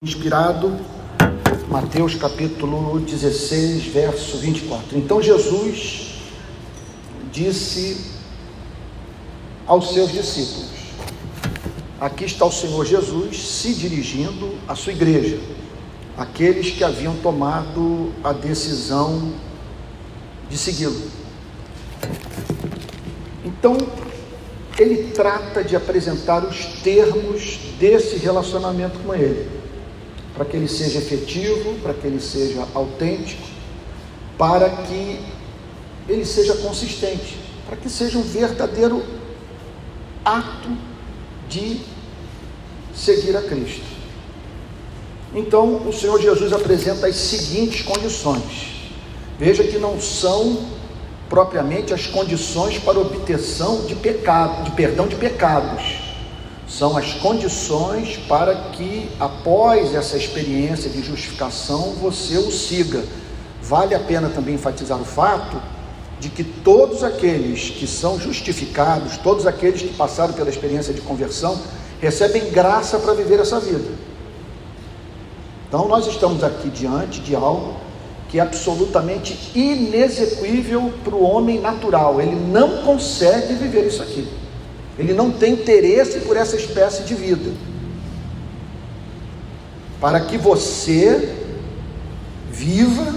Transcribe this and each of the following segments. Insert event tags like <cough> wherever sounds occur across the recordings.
Inspirado, Mateus capítulo 16, verso 24. Então Jesus disse aos seus discípulos: Aqui está o Senhor Jesus se dirigindo à sua igreja, aqueles que haviam tomado a decisão de segui-lo. Então, ele trata de apresentar os termos desse relacionamento com ele para que ele seja efetivo, para que ele seja autêntico, para que ele seja consistente, para que seja um verdadeiro ato de seguir a Cristo. Então, o Senhor Jesus apresenta as seguintes condições. Veja que não são propriamente as condições para obtenção de pecado, de perdão de pecados são as condições para que, após essa experiência de justificação, você o siga. Vale a pena também enfatizar o fato de que todos aqueles que são justificados, todos aqueles que passaram pela experiência de conversão, recebem graça para viver essa vida. Então, nós estamos aqui diante de algo que é absolutamente inexequível para o homem natural, ele não consegue viver isso aqui. Ele não tem interesse por essa espécie de vida. Para que você viva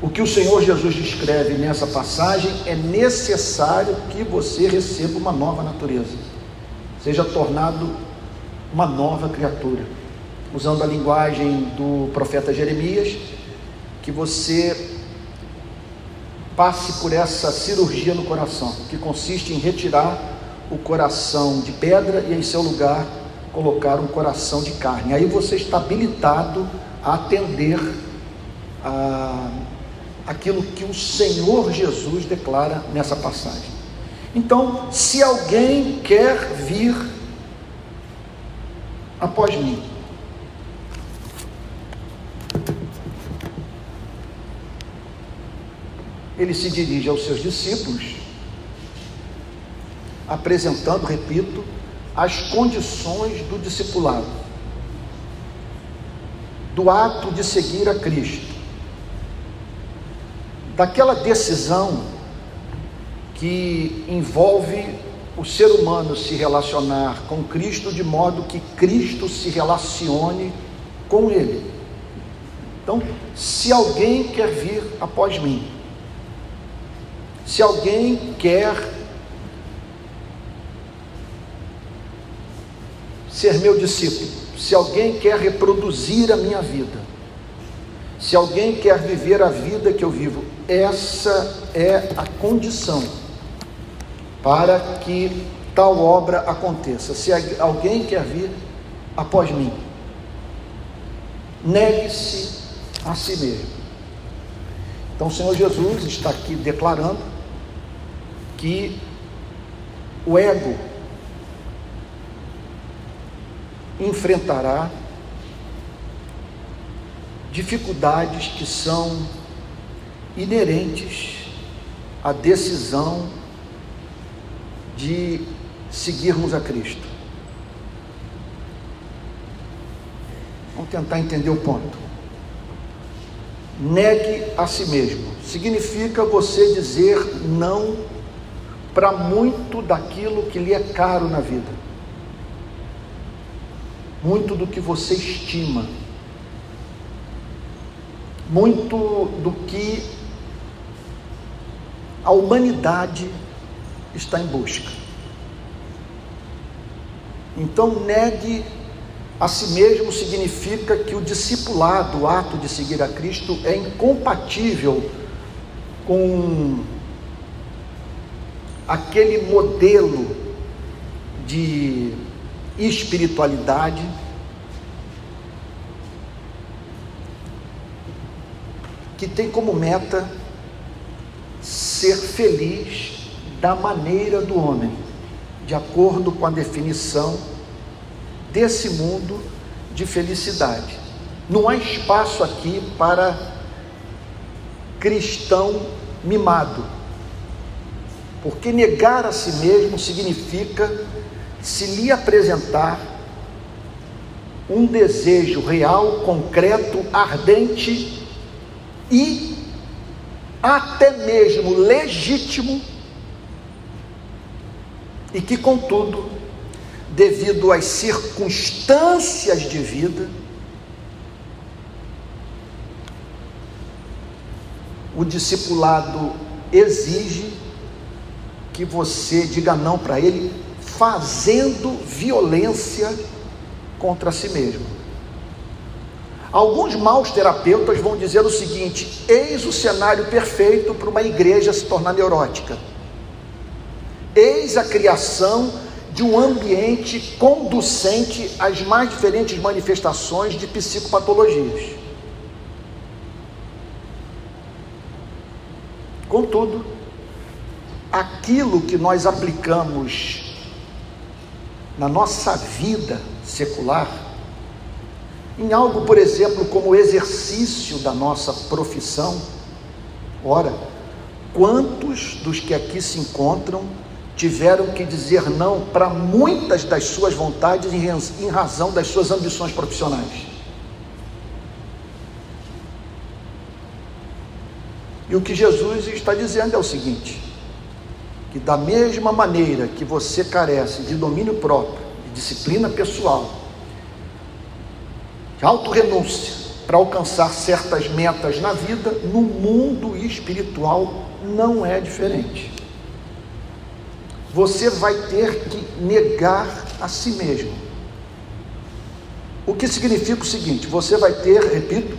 o que o Senhor Jesus descreve nessa passagem, é necessário que você receba uma nova natureza, seja tornado uma nova criatura. Usando a linguagem do profeta Jeremias, que você passe por essa cirurgia no coração, que consiste em retirar o coração de pedra e em seu lugar colocar um coração de carne. Aí você está habilitado a atender a aquilo que o Senhor Jesus declara nessa passagem. Então, se alguém quer vir após mim, ele se dirige aos seus discípulos, apresentando, repito, as condições do discipulado, do ato de seguir a Cristo, daquela decisão que envolve o ser humano se relacionar com Cristo de modo que Cristo se relacione com ele. Então, se alguém quer vir após mim, se alguém quer ser meu discípulo, se alguém quer reproduzir a minha vida, se alguém quer viver a vida que eu vivo, essa é a condição para que tal obra aconteça. Se alguém quer vir após mim, negue-se a si mesmo. Então o Senhor Jesus está aqui declarando que o ego enfrentará dificuldades que são inerentes à decisão de seguirmos a Cristo. Vamos tentar entender o ponto. Negue a si mesmo. Significa você dizer não para muito daquilo que lhe é caro na vida, muito do que você estima, muito do que a humanidade está em busca. Então, negue a si mesmo significa que o discipulado, o ato de seguir a Cristo, é incompatível com aquele modelo de espiritualidade que tem como meta ser feliz da maneira do homem, de acordo com a definição desse mundo de felicidade. Não há espaço aqui para cristão mimado porque negar a si mesmo significa se lhe apresentar um desejo real, concreto, ardente e até mesmo legítimo, e que, contudo, devido às circunstâncias de vida, o discipulado exige que você diga não para ele, fazendo violência contra si mesmo. Alguns maus terapeutas vão dizer o seguinte: eis o cenário perfeito para uma igreja se tornar neurótica. Eis a criação de um ambiente conducente às mais diferentes manifestações de psicopatologias. Contudo, aquilo que nós aplicamos na nossa vida secular, em algo, por exemplo, como o exercício da nossa profissão, ora, quantos dos que aqui se encontram tiveram que dizer não para muitas das suas vontades em razão das suas ambições profissionais? E o que Jesus está dizendo é o seguinte: que da mesma maneira que você carece de domínio próprio, de disciplina pessoal, de autorrenúncia para alcançar certas metas na vida, no mundo espiritual não é diferente. Você vai ter que negar a si mesmo. O que significa o seguinte: você vai ter, repito,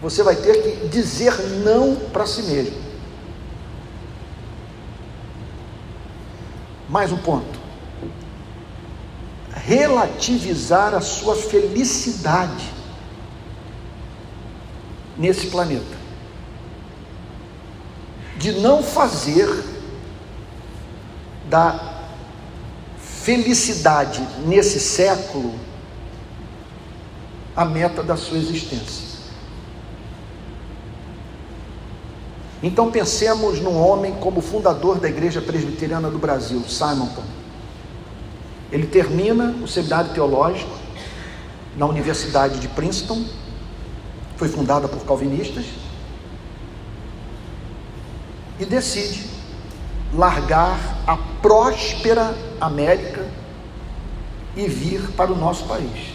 você vai ter que dizer não para si mesmo. Mais um ponto. Relativizar a sua felicidade nesse planeta. De não fazer da felicidade nesse século a meta da sua existência. Então pensemos num homem como fundador da Igreja Presbiteriana do Brasil, Simonton. Ele termina o seminário teológico na Universidade de Princeton, foi fundada por calvinistas, e decide largar a próspera América e vir para o nosso país.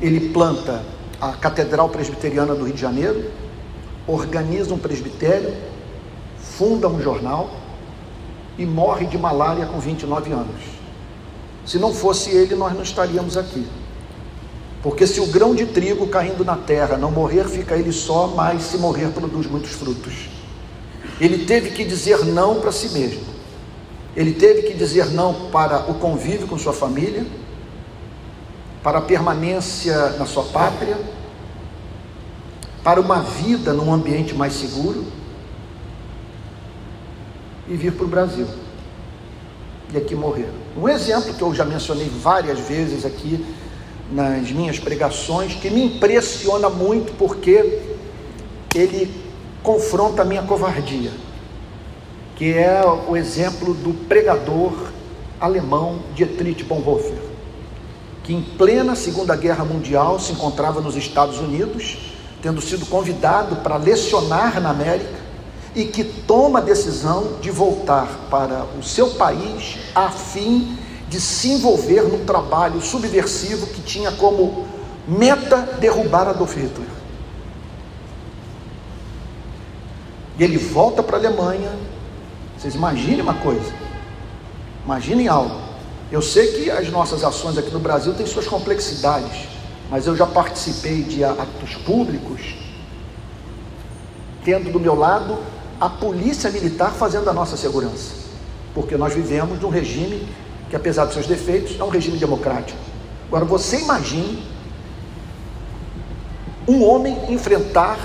Ele planta a Catedral Presbiteriana do Rio de Janeiro, organiza um presbitério, funda um jornal e morre de malária com 29 anos. Se não fosse ele, nós não estaríamos aqui. Porque se o grão de trigo caindo na terra não morrer, fica ele só, mas se morrer, produz muitos frutos. Ele teve que dizer não para si mesmo. Ele teve que dizer não para o convívio com sua família, para a permanência na sua pátria, para uma vida num ambiente mais seguro e vir para o Brasil e aqui morrer. Um exemplo que eu já mencionei várias vezes aqui nas minhas pregações, que me impressiona muito porque ele confronta a minha covardia, que é o exemplo do pregador alemão Dietrich Bonhoeffer, que em plena Segunda Guerra Mundial se encontrava nos Estados Unidos tendo sido convidado para lecionar na América e que toma a decisão de voltar para o seu país a fim de se envolver num trabalho subversivo que tinha como meta derrubar Adolf Hitler. E ele volta para a Alemanha. Vocês imaginem uma coisa. Imaginem algo. Eu sei que as nossas ações aqui no Brasil têm suas complexidades mas eu já participei de atos públicos, tendo do meu lado a polícia militar fazendo a nossa segurança, porque nós vivemos num regime que, apesar dos seus defeitos, é um regime democrático. Agora, você imagine um homem enfrentar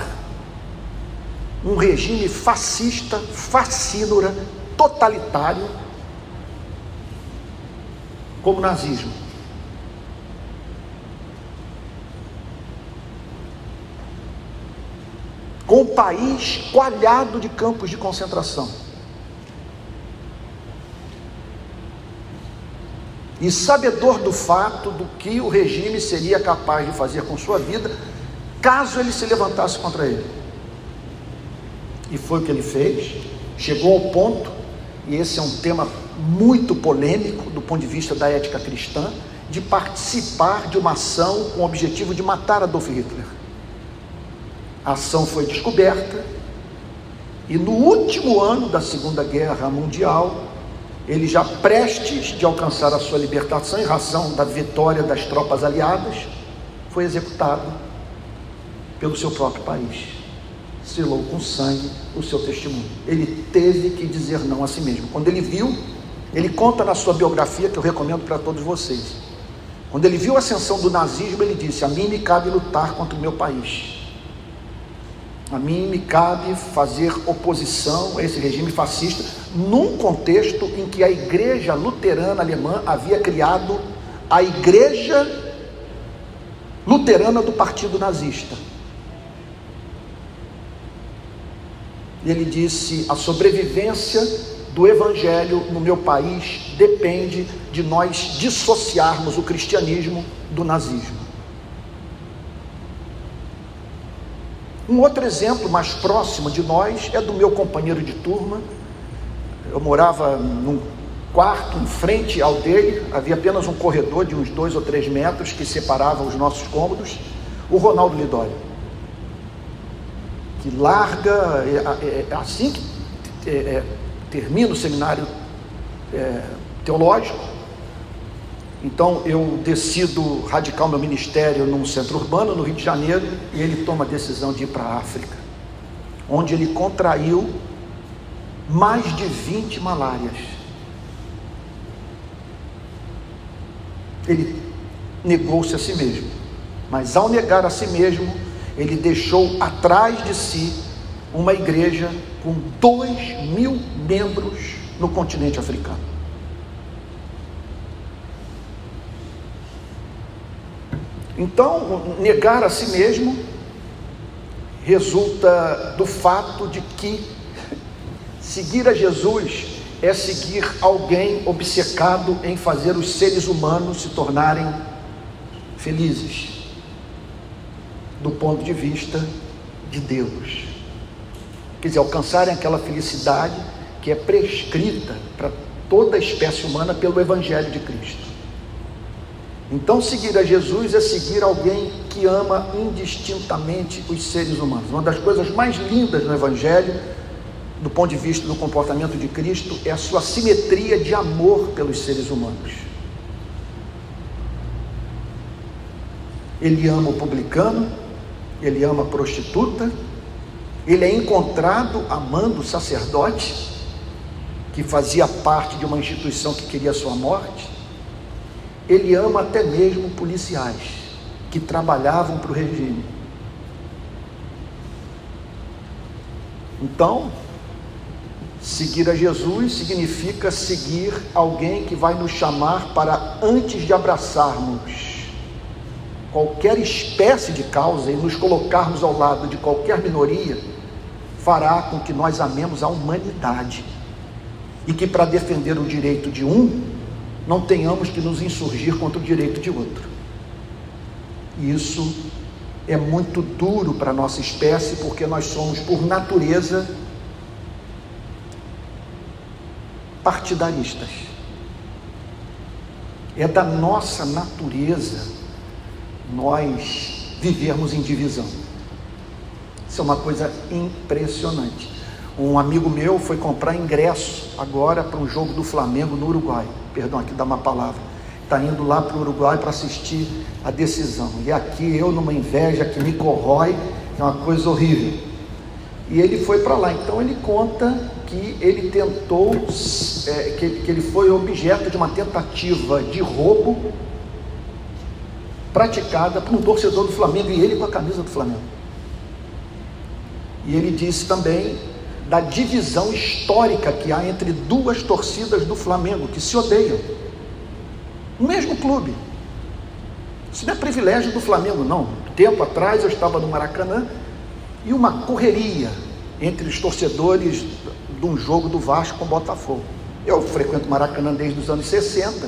um regime fascista, fascínora, totalitário, como o nazismo. Com o país coalhado de campos de concentração. e sabedor do fato do que o regime seria capaz de fazer com sua vida, caso ele se levantasse contra ele. E foi o que ele fez, chegou ao ponto, e esse é um tema muito polêmico do ponto de vista da ética cristã, de participar de uma ação com o objetivo de matar Adolf Hitler. A ação foi descoberta, e no último ano da Segunda Guerra Mundial, ele já prestes de alcançar a sua libertação em razão da vitória das tropas aliadas, foi executado pelo seu próprio país. Selou com sangue o seu testemunho. Ele teve que dizer não a si mesmo. Quando ele viu, ele conta na sua biografia, que eu recomendo para todos vocês. Quando ele viu a ascensão do nazismo, ele disse: A mim me cabe lutar contra o meu país. A mim me cabe fazer oposição a esse regime fascista, num contexto em que a igreja luterana alemã havia criado a igreja luterana do partido nazista. Ele disse: a sobrevivência do evangelho no meu país depende de nós dissociarmos o cristianismo do nazismo. Um outro exemplo mais próximo de nós é do meu companheiro de turma. Eu morava num quarto em frente ao dele, havia apenas um corredor de uns dois ou três metros que separava os nossos cômodos. O Ronaldo Lidório, que larga, é, é, é assim que é, é, termina o seminário é, teológico, então eu decido radicar o meu ministério num centro urbano, no Rio de Janeiro, e ele toma a decisão de ir para a África, onde ele contraiu mais de 20 malárias. Ele negou-se a si mesmo, mas ao negar a si mesmo, ele deixou atrás de si uma igreja com dois mil membros no continente africano. Então, negar a si mesmo resulta do fato de que seguir a Jesus é seguir alguém obcecado em fazer os seres humanos se tornarem felizes, do ponto de vista de Deus. Quer dizer, alcançarem aquela felicidade que é prescrita para toda a espécie humana pelo Evangelho de Cristo. Então, seguir a Jesus é seguir alguém que ama indistintamente os seres humanos. Uma das coisas mais lindas no Evangelho, do ponto de vista do comportamento de Cristo, é a sua simetria de amor pelos seres humanos. Ele ama o publicano, ele ama a prostituta, ele é encontrado amando o sacerdote, que fazia parte de uma instituição que queria a sua morte ele ama até mesmo policiais que trabalhavam para o regime. Então, seguir a Jesus significa seguir alguém que vai nos chamar para, antes de abraçarmos qualquer espécie de causa e nos colocarmos ao lado de qualquer minoria, fará com que nós amemos a humanidade e que, para defender o direito de um, não tenhamos que nos insurgir contra o direito de outro. Isso é muito duro para a nossa espécie, porque nós somos, por natureza, partidaristas. É da nossa natureza nós vivermos em divisão. Isso é uma coisa impressionante. Um amigo meu foi comprar ingresso agora para um jogo do Flamengo no Uruguai. Perdão, aqui dá uma palavra. Está indo lá para o Uruguai para assistir a decisão. E aqui eu, numa inveja que me corrói, é uma coisa horrível. E ele foi para lá. Então ele conta que ele tentou, é, que, que ele foi objeto de uma tentativa de roubo praticada por um torcedor do Flamengo e ele com a camisa do Flamengo. E ele disse também da divisão histórica que há entre duas torcidas do Flamengo que se odeiam. O mesmo clube. Isso não é privilégio do Flamengo, não. Tempo atrás eu estava no Maracanã e uma correria entre os torcedores de um jogo do Vasco com o Botafogo. Eu frequento Maracanã desde os anos 60,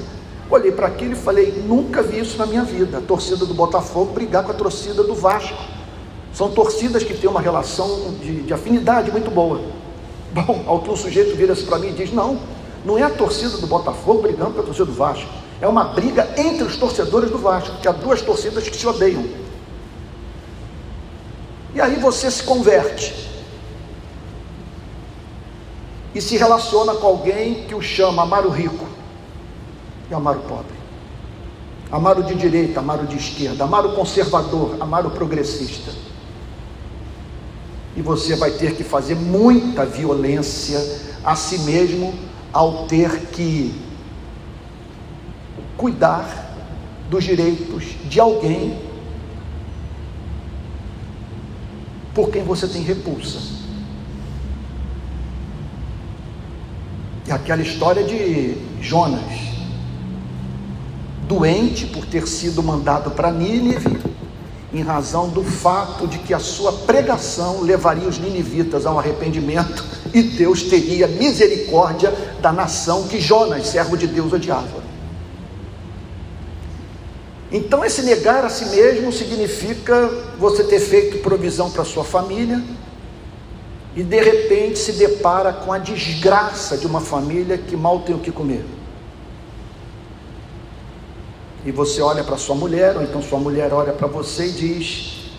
Olhei para aquilo e falei: nunca vi isso na minha vida. A torcida do Botafogo brigar com a torcida do Vasco. São torcidas que têm uma relação de, de afinidade muito boa. <laughs> Bom, ao que um sujeito vira-se para mim e diz: não, não é a torcida do Botafogo brigando com a torcida do Vasco. É uma briga entre os torcedores do Vasco, que há duas torcidas que se odeiam. E aí você se converte e se relaciona com alguém que o chama amar o rico e amar o pobre, amar o de direita, amar o de esquerda, amar o conservador, amar o progressista. E você vai ter que fazer muita violência a si mesmo ao ter que cuidar dos direitos de alguém por quem você tem repulsa. É aquela história de Jonas, doente por ter sido mandado para Nínive, em razão do fato de que a sua pregação levaria os ninivitas ao arrependimento e Deus teria misericórdia da nação que Jonas, servo de Deus, odiava. Então, esse negar a si mesmo significa você ter feito provisão para sua família e de repente se depara com a desgraça de uma família que mal tem o que comer. E você olha para sua mulher, ou então sua mulher olha para você e diz: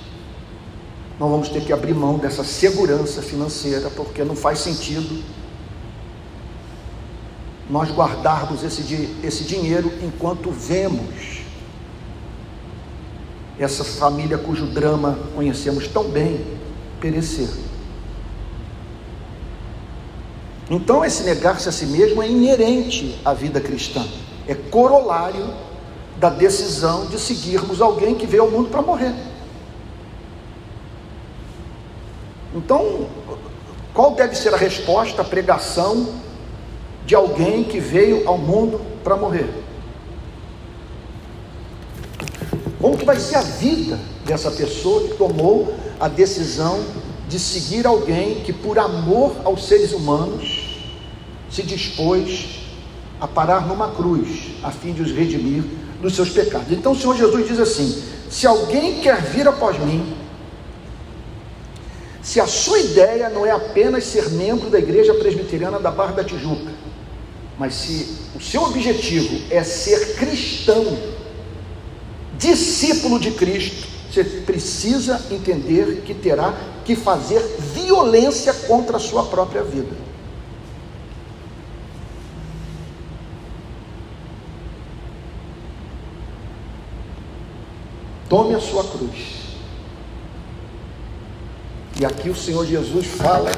Nós vamos ter que abrir mão dessa segurança financeira, porque não faz sentido nós guardarmos esse, esse dinheiro enquanto vemos essa família cujo drama conhecemos tão bem perecer. Então, esse negar-se a si mesmo é inerente à vida cristã, é corolário da decisão de seguirmos alguém que veio ao mundo para morrer. Então, qual deve ser a resposta à pregação de alguém que veio ao mundo para morrer? Como que vai ser a vida dessa pessoa que tomou a decisão de seguir alguém que, por amor aos seres humanos, se dispôs a parar numa cruz, a fim de os redimir dos seus pecados? Então o Senhor Jesus diz assim: se alguém quer vir após mim, se a sua ideia não é apenas ser membro da igreja presbiteriana da Barra da Tijuca, mas se o seu objetivo é ser cristão, discípulo de Cristo, você precisa entender que terá que fazer violência contra a sua própria vida. Tome a sua cruz. E aqui o Senhor Jesus fala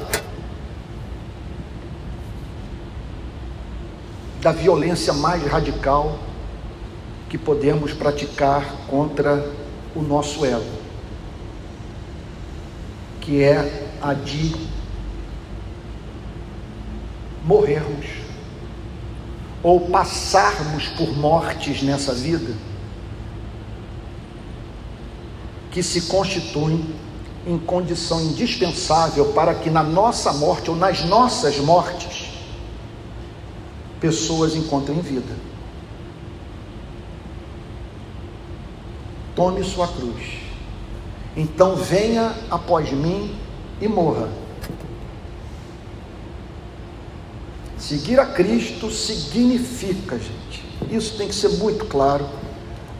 da violência mais radical que podemos praticar contra o nosso ego, que é a de morrermos ou passarmos por mortes nessa vida que se constituem em condição indispensável para que na nossa morte ou nas nossas mortes pessoas encontrem vida. tome sua cruz. Então venha após mim e morra. Seguir a Cristo significa, gente, isso tem que ser muito claro,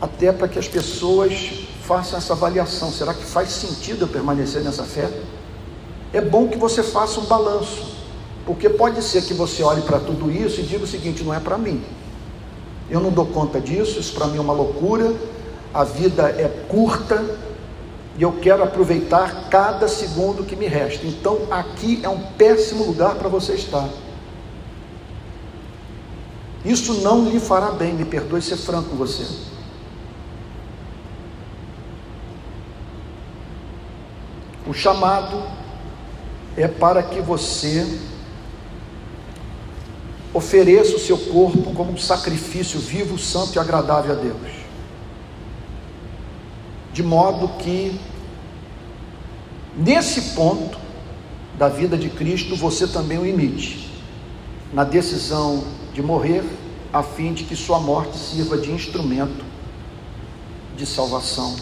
até para que as pessoas façam essa avaliação: será que faz sentido eu permanecer nessa fé? É bom que você faça um balanço, porque pode ser que você olhe para tudo isso e diga o seguinte: não é para mim, eu não dou conta disso, isso para mim é uma loucura, a vida é curta e eu quero aproveitar cada segundo que me resta. Então aqui é um péssimo lugar para você estar. Isso não lhe fará bem, me perdoe ser franco com você. O chamado é para que você ofereça o seu corpo como um sacrifício vivo, santo e agradável a Deus de modo que, nesse ponto da vida de Cristo, você também o imite, na decisão de morrer a fim de que sua morte sirva de instrumento de salvação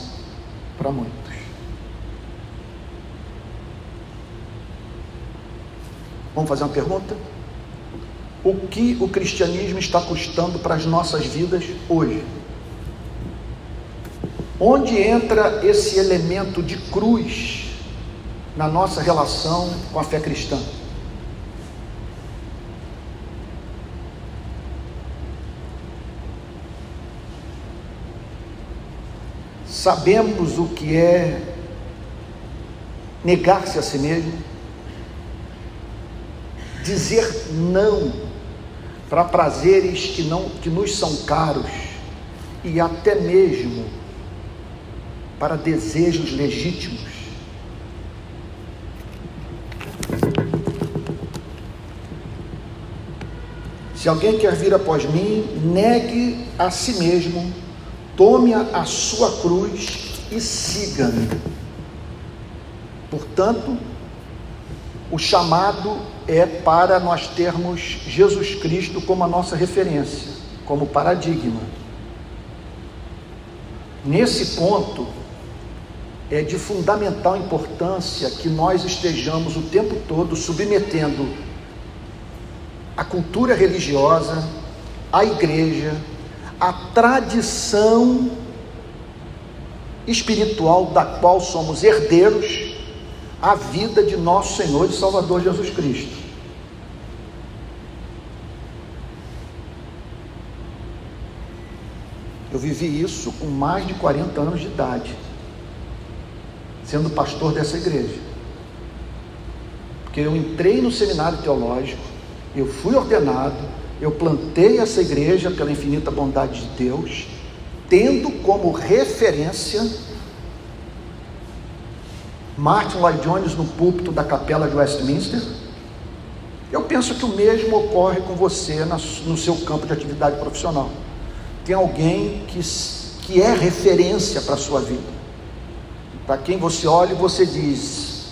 para muitos. Vamos fazer uma pergunta? O que o cristianismo está custando para as nossas vidas hoje? Onde entra esse elemento de cruz na nossa relação com a fé cristã? Sabemos o que é negar-se a si mesmo, dizer não para prazeres que não que nos são caros e até mesmo para desejos legítimos. Se alguém quer vir após mim, negue a si mesmo, tome a sua cruz e siga-me. Portanto, o chamado é para nós termos Jesus Cristo como a nossa referência, como paradigma. Nesse ponto, é de fundamental importância que nós estejamos o tempo todo submetendo a cultura religiosa, a igreja, a tradição espiritual da qual somos herdeiros, à vida de nosso Senhor e Salvador Jesus Cristo. Eu vivi isso com mais de 40 anos de idade, sendo pastor dessa igreja. Porque eu entrei no seminário teológico, eu fui ordenado, eu plantei essa igreja pela infinita bondade de Deus, tendo como referência Martin Lloyd Jones no púlpito da capela de Westminster. Eu penso que o mesmo ocorre com você no seu campo de atividade profissional tem alguém que, que é referência para a sua vida. Para quem você olha e você diz: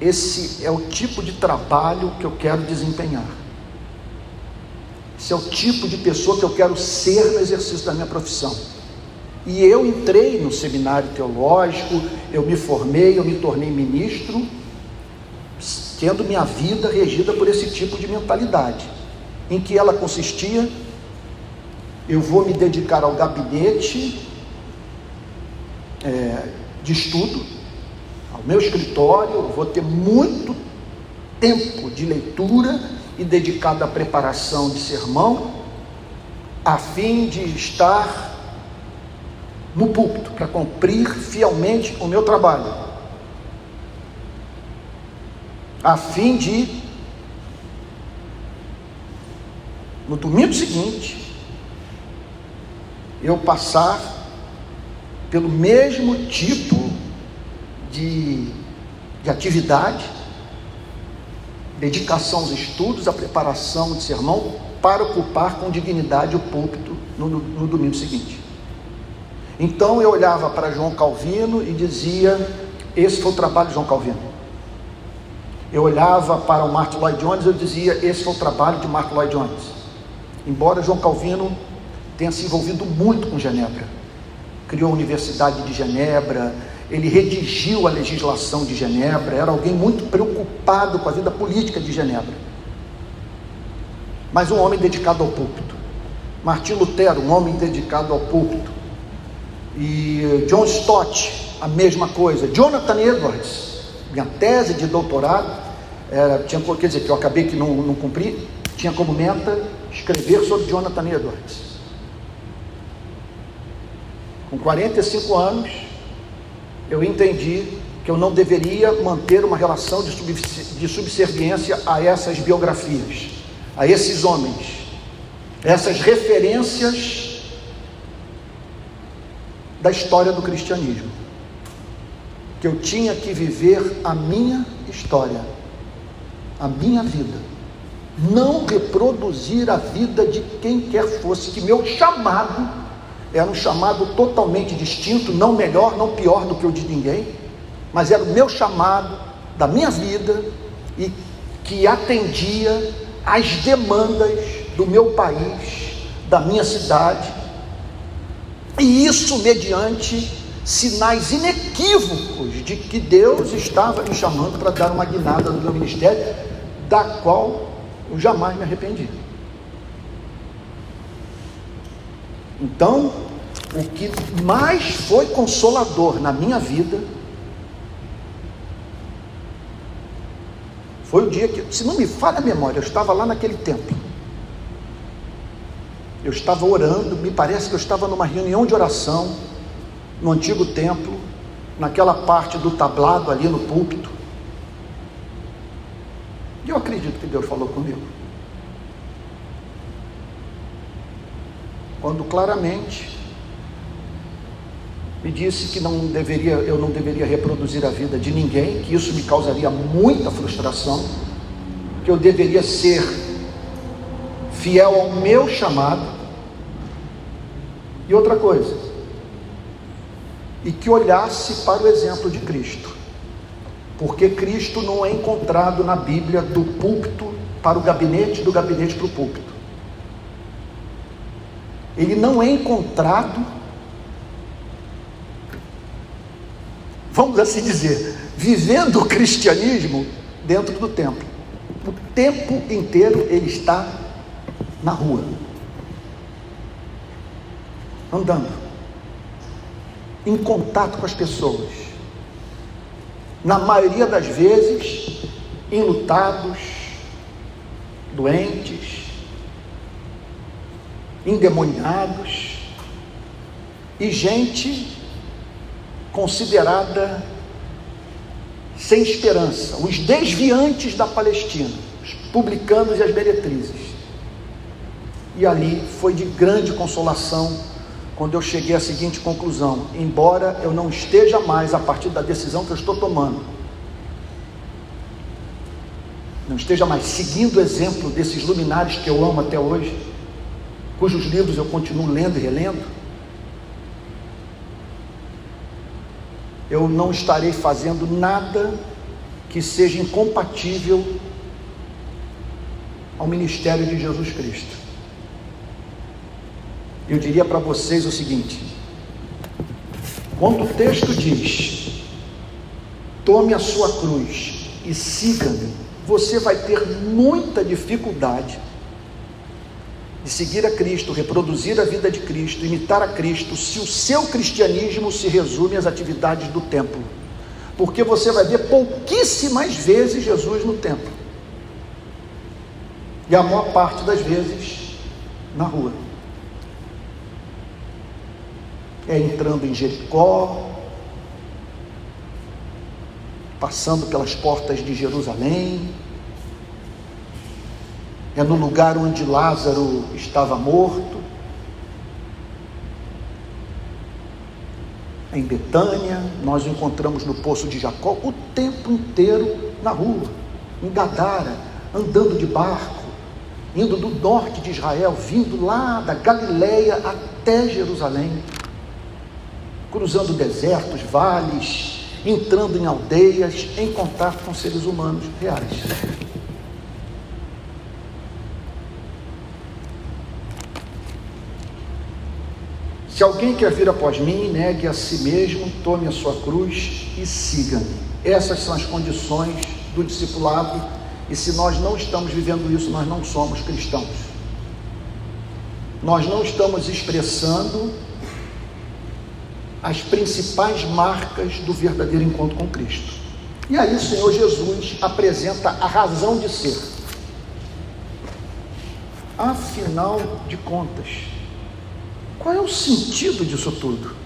esse é o tipo de trabalho que eu quero desempenhar. Esse é o tipo de pessoa que eu quero ser no exercício da minha profissão. E eu entrei no seminário teológico, eu me formei, eu me tornei ministro, tendo minha vida regida por esse tipo de mentalidade, em que ela consistia eu vou me dedicar ao gabinete é, de estudo, ao meu escritório, vou ter muito tempo de leitura e dedicado à preparação de sermão, a fim de estar no púlpito para cumprir fielmente o meu trabalho, a fim de no domingo seguinte eu passar pelo mesmo tipo de, de atividade, dedicação aos estudos, a preparação de sermão, para ocupar com dignidade o púlpito no, no, no domingo seguinte. Então eu olhava para João Calvino e dizia: Esse foi o trabalho de João Calvino. Eu olhava para o Martin Lloyd Jones e dizia: Esse foi o trabalho de Martin Lloyd Jones. Embora João Calvino tenha se envolvido muito com Genebra. Criou a Universidade de Genebra, ele redigiu a legislação de Genebra, era alguém muito preocupado com a vida política de Genebra. Mas um homem dedicado ao púlpito. Martim Lutero, um homem dedicado ao púlpito. E John Stott, a mesma coisa. Jonathan Edwards, minha tese de doutorado, era, tinha, quer dizer, que eu acabei que não, não cumpri, tinha como meta escrever sobre Jonathan Edwards. Com 45 anos, eu entendi que eu não deveria manter uma relação de subserviência a essas biografias, a esses homens, essas referências da história do cristianismo. Que eu tinha que viver a minha história, a minha vida, não reproduzir a vida de quem quer fosse, que meu chamado era um chamado totalmente distinto, não melhor, não pior do que o de ninguém, mas era o meu chamado da minha vida e que atendia às demandas do meu país, da minha cidade, e isso mediante sinais inequívocos de que Deus estava me chamando para dar uma guinada no meu ministério, da qual eu jamais me arrependi. Então, o que mais foi consolador na minha vida foi o dia que, se não me falha a memória, eu estava lá naquele templo. Eu estava orando, me parece que eu estava numa reunião de oração no antigo templo, naquela parte do tablado ali no púlpito. E eu acredito que Deus falou comigo. Quando claramente me disse que não deveria, eu não deveria reproduzir a vida de ninguém, que isso me causaria muita frustração, que eu deveria ser fiel ao meu chamado. E outra coisa, e que olhasse para o exemplo de Cristo, porque Cristo não é encontrado na Bíblia do púlpito para o gabinete, do gabinete para o púlpito. Ele não é encontrado, vamos assim dizer, vivendo o cristianismo dentro do templo. O tempo inteiro ele está na rua. Andando, em contato com as pessoas. Na maioria das vezes, enlutados, doentes, endemoniados. E gente considerada sem esperança, os desviantes da Palestina, os publicanos e as meretrizes. E ali foi de grande consolação quando eu cheguei à seguinte conclusão: embora eu não esteja mais a partir da decisão que eu estou tomando, não esteja mais seguindo o exemplo desses luminares que eu amo até hoje, cujos livros eu continuo lendo e relendo, eu não estarei fazendo nada que seja incompatível ao ministério de Jesus Cristo. Eu diria para vocês o seguinte: quando o texto diz, tome a sua cruz e siga-me, você vai ter muita dificuldade de seguir a Cristo, reproduzir a vida de Cristo, imitar a Cristo, se o seu cristianismo se resume às atividades do templo. Porque você vai ver pouquíssimas vezes Jesus no templo. E a maior parte das vezes na rua é entrando em Jericó, passando pelas portas de Jerusalém, é no lugar onde Lázaro estava morto, em Betânia, nós o encontramos no poço de Jacó o tempo inteiro na rua, em Gadara, andando de barco, indo do norte de Israel, vindo lá da Galileia até Jerusalém cruzando desertos, vales, entrando em aldeias, em contato com seres humanos reais. Se alguém quer vir após mim, negue a si mesmo, tome a sua cruz e siga-me. Essas são as condições do discipulado, e se nós não estamos vivendo isso, nós não somos cristãos. Nós não estamos expressando as principais marcas do verdadeiro encontro com Cristo. E aí o Senhor Jesus apresenta a razão de ser. Afinal de contas, qual é o sentido disso tudo?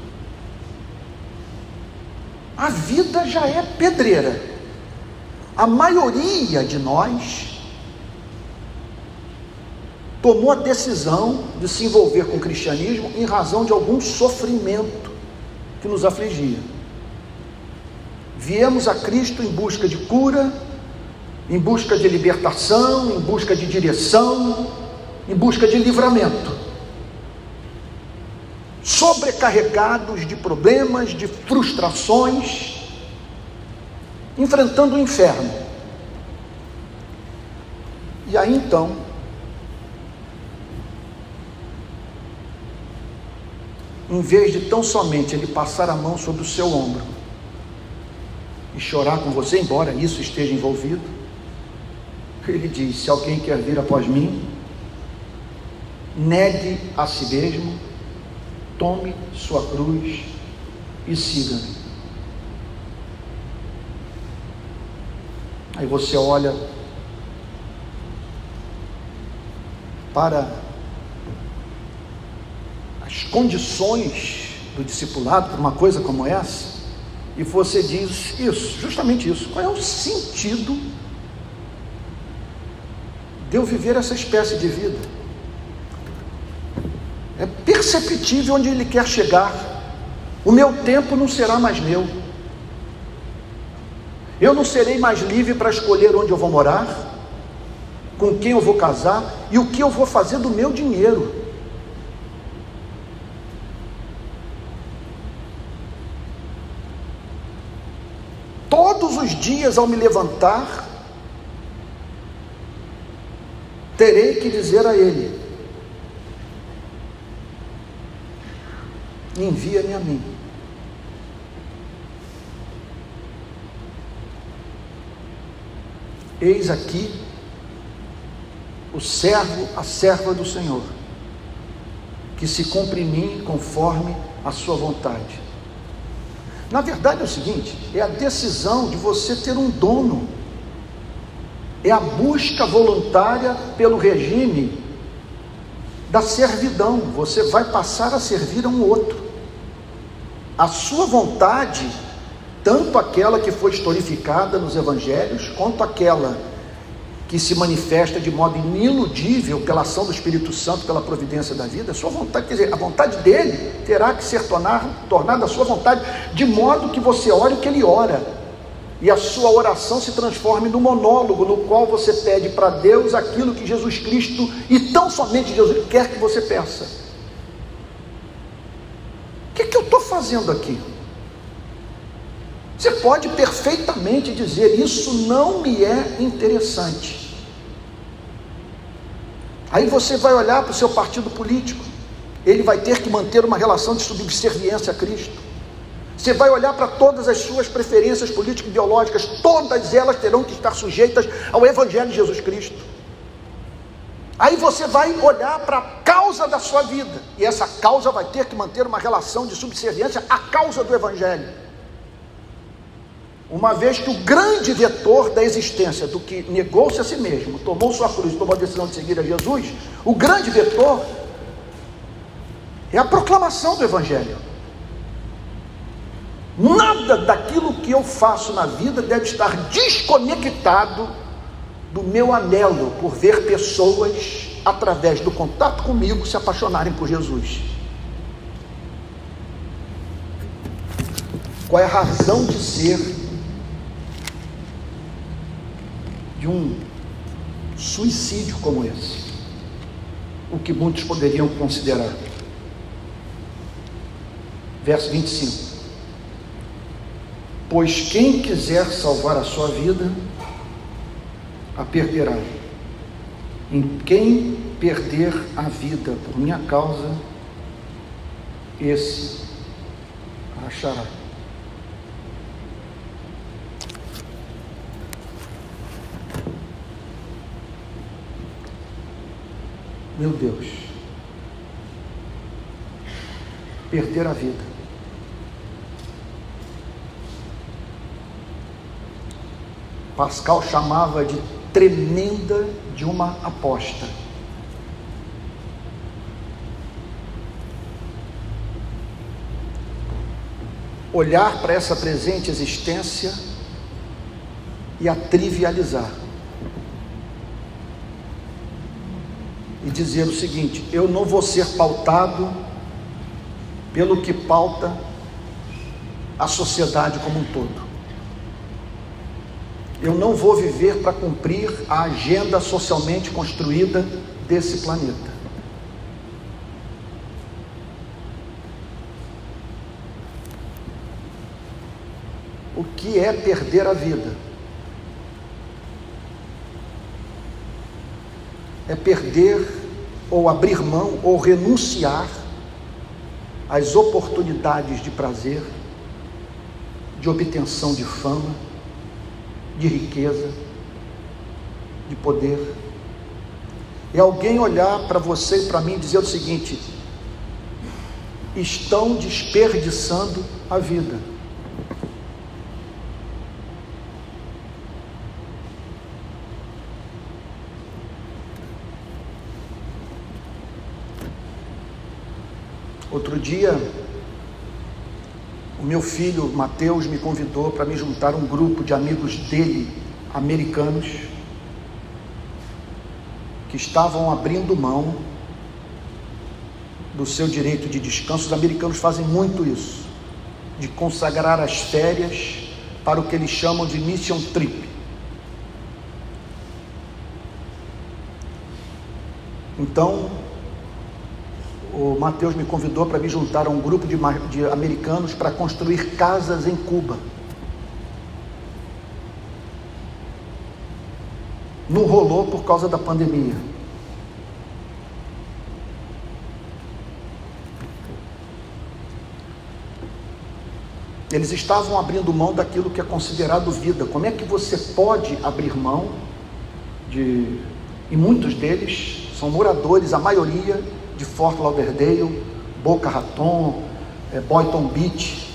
A vida já é pedreira. A maioria de nós tomou a decisão de se envolver com o cristianismo em razão de algum sofrimento que nos afligia. Viemos a Cristo em busca de cura, em busca de libertação, em busca de direção, em busca de livramento. Sobrecarregados de problemas, de frustrações, enfrentando o inferno. E aí então, em vez de tão somente ele passar a mão sobre o seu ombro e chorar com você, embora isso esteja envolvido, ele diz: se alguém quer vir após mim, negue a si mesmo, tome sua cruz e siga-me. Aí você olha para as condições do discipulado para uma coisa como essa, e você diz isso, justamente isso. Qual é o sentido de eu viver essa espécie de vida? É perceptível onde ele quer chegar. O meu tempo não será mais meu. Eu não serei mais livre para escolher onde eu vou morar, com quem eu vou casar e o que eu vou fazer do meu dinheiro. Todos os dias ao me levantar, terei que dizer a Ele: envia-me a mim. Eis aqui o servo, a serva do Senhor, que se cumpre em mim conforme a sua vontade. Na verdade é o seguinte: é a decisão de você ter um dono, é a busca voluntária pelo regime da servidão. Você vai passar a servir a um outro. A sua vontade tanto aquela que foi historificada nos evangelhos, quanto aquela que se manifesta de modo iniludível pela ação do Espírito Santo, pela providência da vida, a sua vontade, quer dizer, a vontade dele terá que ser tornar, tornada a sua vontade, de modo que você ore o que ele ora, e a sua oração se transforme no monólogo, no qual você pede para Deus aquilo que Jesus Cristo, e tão somente Jesus, quer que você peça. O que, é que eu estou fazendo aqui? Você pode perfeitamente dizer: Isso não me é interessante. Aí você vai olhar para o seu partido político, ele vai ter que manter uma relação de subserviência a Cristo. Você vai olhar para todas as suas preferências político-ideológicas, todas elas terão que estar sujeitas ao Evangelho de Jesus Cristo. Aí você vai olhar para a causa da sua vida, e essa causa vai ter que manter uma relação de subserviência à causa do Evangelho. Uma vez que o grande vetor da existência do que negou-se a si mesmo, tomou sua cruz, tomou a decisão de seguir a Jesus, o grande vetor é a proclamação do Evangelho. Nada daquilo que eu faço na vida deve estar desconectado do meu anelo por ver pessoas, através do contato comigo, se apaixonarem por Jesus. Qual é a razão de ser um suicídio como esse, o que muitos poderiam considerar. Verso 25: Pois quem quiser salvar a sua vida, a perderá. Em quem perder a vida por minha causa, esse achará. Meu Deus, perder a vida. Pascal chamava de tremenda de uma aposta. Olhar para essa presente existência e a trivializar. E dizer o seguinte: eu não vou ser pautado pelo que pauta a sociedade como um todo. Eu não vou viver para cumprir a agenda socialmente construída desse planeta. O que é perder a vida? É perder ou abrir mão ou renunciar as oportunidades de prazer, de obtenção de fama, de riqueza, de poder. E alguém olhar para você e para mim e dizer o seguinte: estão desperdiçando a vida. Outro dia, o meu filho Mateus me convidou para me juntar a um grupo de amigos dele, americanos, que estavam abrindo mão do seu direito de descanso. Os americanos fazem muito isso, de consagrar as férias para o que eles chamam de mission trip. Então, o Mateus me convidou para me juntar a um grupo de, de americanos para construir casas em Cuba. Não rolou por causa da pandemia. Eles estavam abrindo mão daquilo que é considerado vida. Como é que você pode abrir mão de. E muitos deles são moradores, a maioria de Fort Lauderdale, Boca Raton, é, Boynton Beach,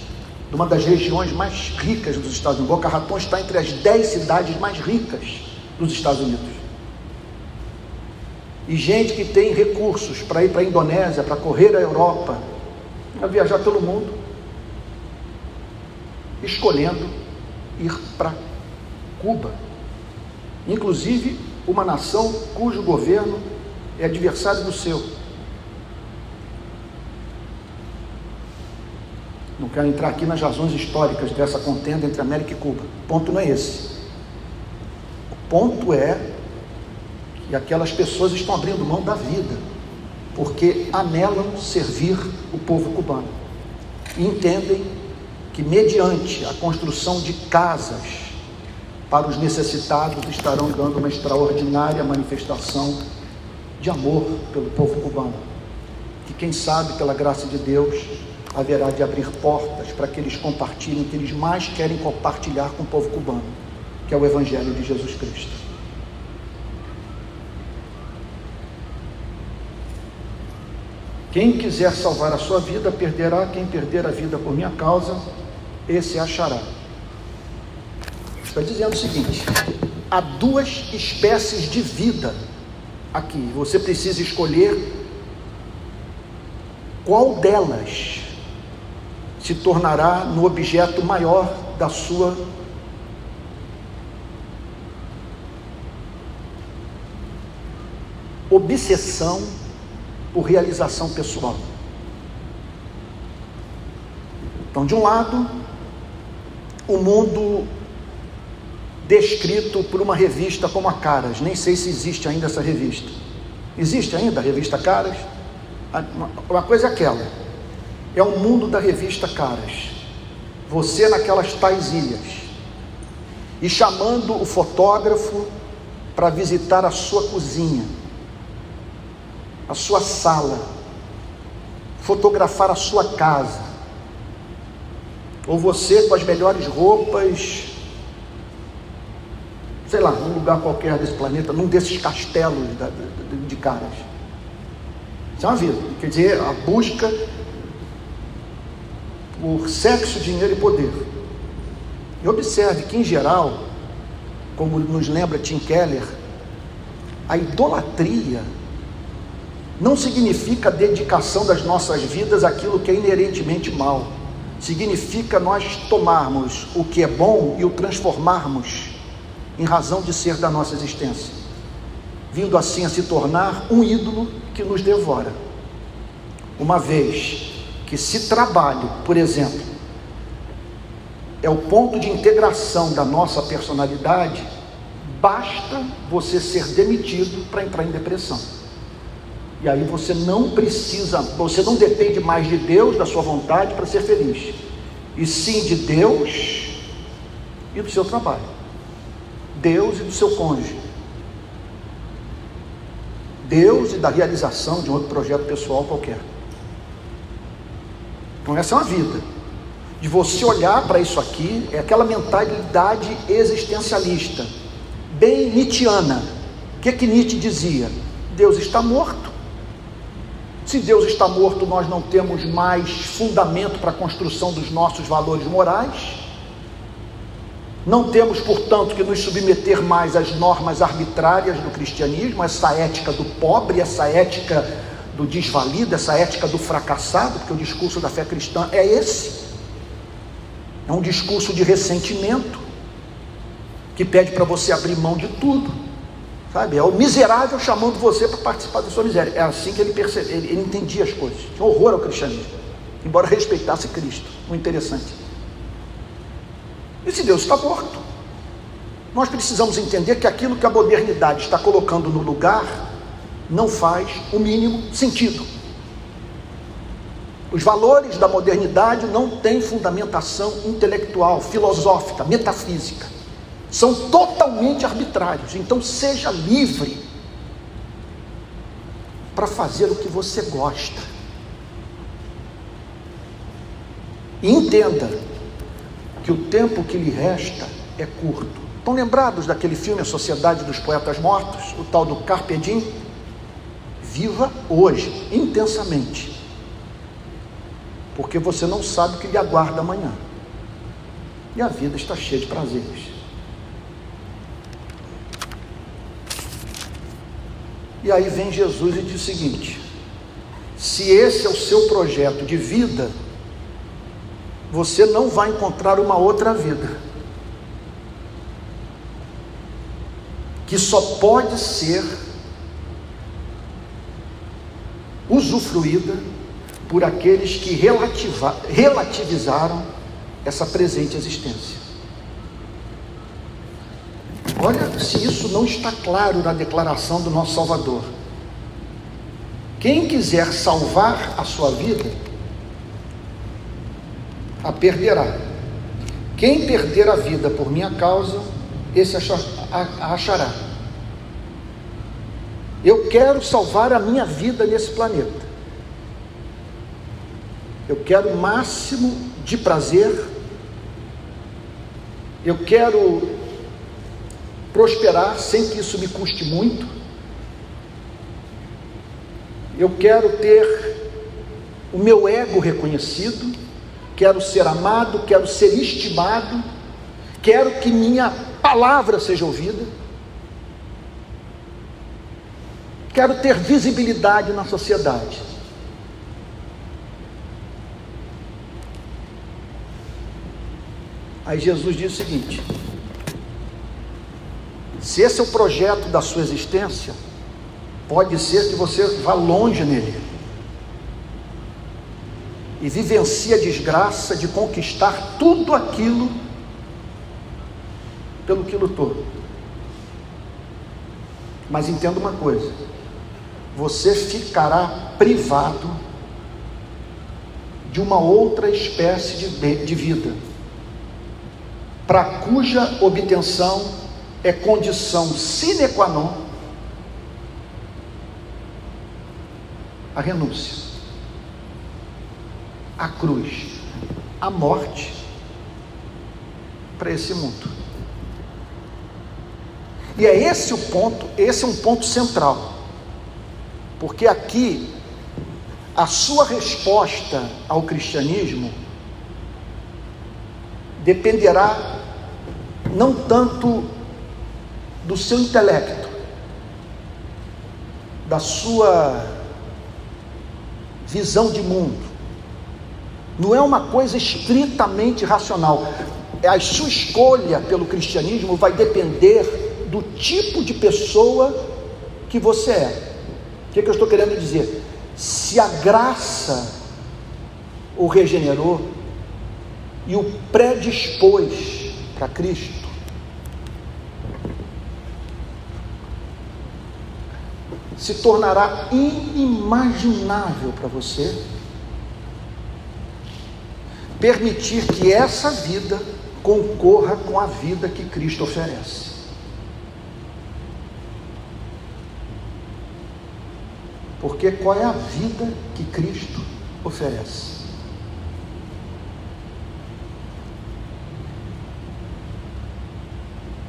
de uma das regiões mais ricas dos Estados Unidos. Boca Raton está entre as dez cidades mais ricas dos Estados Unidos. E gente que tem recursos para ir para a Indonésia, para correr a Europa, para viajar pelo mundo, escolhendo ir para Cuba. Inclusive, uma nação cujo governo é adversário do seu. Não quero entrar aqui nas razões históricas dessa contenda entre América e Cuba. O ponto não é esse. O ponto é que aquelas pessoas estão abrindo mão da vida, porque anelam servir o povo cubano. E entendem que, mediante a construção de casas para os necessitados, estarão dando uma extraordinária manifestação de amor pelo povo cubano. Que, quem sabe, pela graça de Deus, haverá de abrir portas para que eles compartilhem o que eles mais querem compartilhar com o povo cubano, que é o Evangelho de Jesus Cristo. Quem quiser salvar a sua vida, perderá. Quem perder a vida por minha causa, esse achará. Está dizendo o seguinte: há duas espécies de vida aqui. Você precisa escolher qual delas se tornará no objeto maior da sua obsessão por realização pessoal. Então, de um lado, o mundo descrito por uma revista como a Caras, nem sei se existe ainda essa revista. Existe ainda a revista Caras? Uma coisa é aquela, é o mundo da revista Caras. Você naquelas tais ilhas. E chamando o fotógrafo para visitar a sua cozinha, a sua sala, fotografar a sua casa. Ou você com as melhores roupas, sei lá, num lugar qualquer desse planeta, num desses castelos de caras. Isso é uma vida. Quer dizer, a busca por sexo, dinheiro e poder. E observe que, em geral, como nos lembra Tim Keller, a idolatria não significa dedicação das nossas vidas àquilo que é inerentemente mal. Significa nós tomarmos o que é bom e o transformarmos em razão de ser da nossa existência, vindo assim a se tornar um ídolo que nos devora. Uma vez que se trabalho, por exemplo, é o ponto de integração da nossa personalidade, basta você ser demitido para entrar em depressão. E aí você não precisa, você não depende mais de Deus, da sua vontade para ser feliz, e sim de Deus e do seu trabalho. Deus e do seu cônjuge. Deus e da realização de um outro projeto pessoal qualquer. Então, essa é uma vida. De você olhar para isso aqui, é aquela mentalidade existencialista, bem Nietzscheana. O que, que Nietzsche dizia? Deus está morto. Se Deus está morto, nós não temos mais fundamento para a construção dos nossos valores morais. Não temos, portanto, que nos submeter mais às normas arbitrárias do cristianismo, essa ética do pobre, essa ética do desvalido, essa ética do fracassado, porque o discurso da fé cristã é esse. É um discurso de ressentimento, que pede para você abrir mão de tudo. Sabe? É o miserável chamando você para participar da sua miséria. É assim que ele percebia, ele, ele entendia as coisas. Tinha horror ao cristianismo, embora respeitasse Cristo. Muito interessante. E se Deus está morto? Nós precisamos entender que aquilo que a modernidade está colocando no lugar não faz o mínimo sentido. Os valores da modernidade não têm fundamentação intelectual, filosófica, metafísica são totalmente arbitrários. Então seja livre para fazer o que você gosta. E entenda que o tempo que lhe resta é curto. Estão lembrados daquele filme A Sociedade dos Poetas Mortos, o tal do Carpe Diem? Viva hoje, intensamente. Porque você não sabe o que lhe aguarda amanhã. E a vida está cheia de prazeres. E aí vem Jesus e diz o seguinte: se esse é o seu projeto de vida, você não vai encontrar uma outra vida. Que só pode ser usufruída por aqueles que relativizaram essa presente existência. Olha se isso não está claro na declaração do nosso Salvador. Quem quiser salvar a sua vida, a perderá. Quem perder a vida por minha causa, esse a achará. Eu quero salvar a minha vida nesse planeta. Eu quero o máximo de prazer. Eu quero prosperar sem que isso me custe muito. Eu quero ter o meu ego reconhecido, quero ser amado, quero ser estimado, quero que minha palavra seja ouvida. Quero ter visibilidade na sociedade. Aí Jesus diz o seguinte: se esse é o projeto da sua existência, pode ser que você vá longe nele e vivencie a desgraça de conquistar tudo aquilo pelo que lutou. Mas entenda uma coisa: você ficará privado de uma outra espécie de, de vida, para cuja obtenção é condição sine qua non a renúncia, a cruz, a morte para esse mundo. E é esse o ponto, esse é um ponto central. Porque aqui a sua resposta ao cristianismo dependerá não tanto do seu intelecto, da sua visão de mundo. Não é uma coisa estritamente racional. É a sua escolha pelo cristianismo vai depender do tipo de pessoa que você é. O que, que eu estou querendo dizer? Se a graça o regenerou e o predispôs para Cristo, se tornará inimaginável para você permitir que essa vida concorra com a vida que Cristo oferece. Porque qual é a vida que Cristo oferece?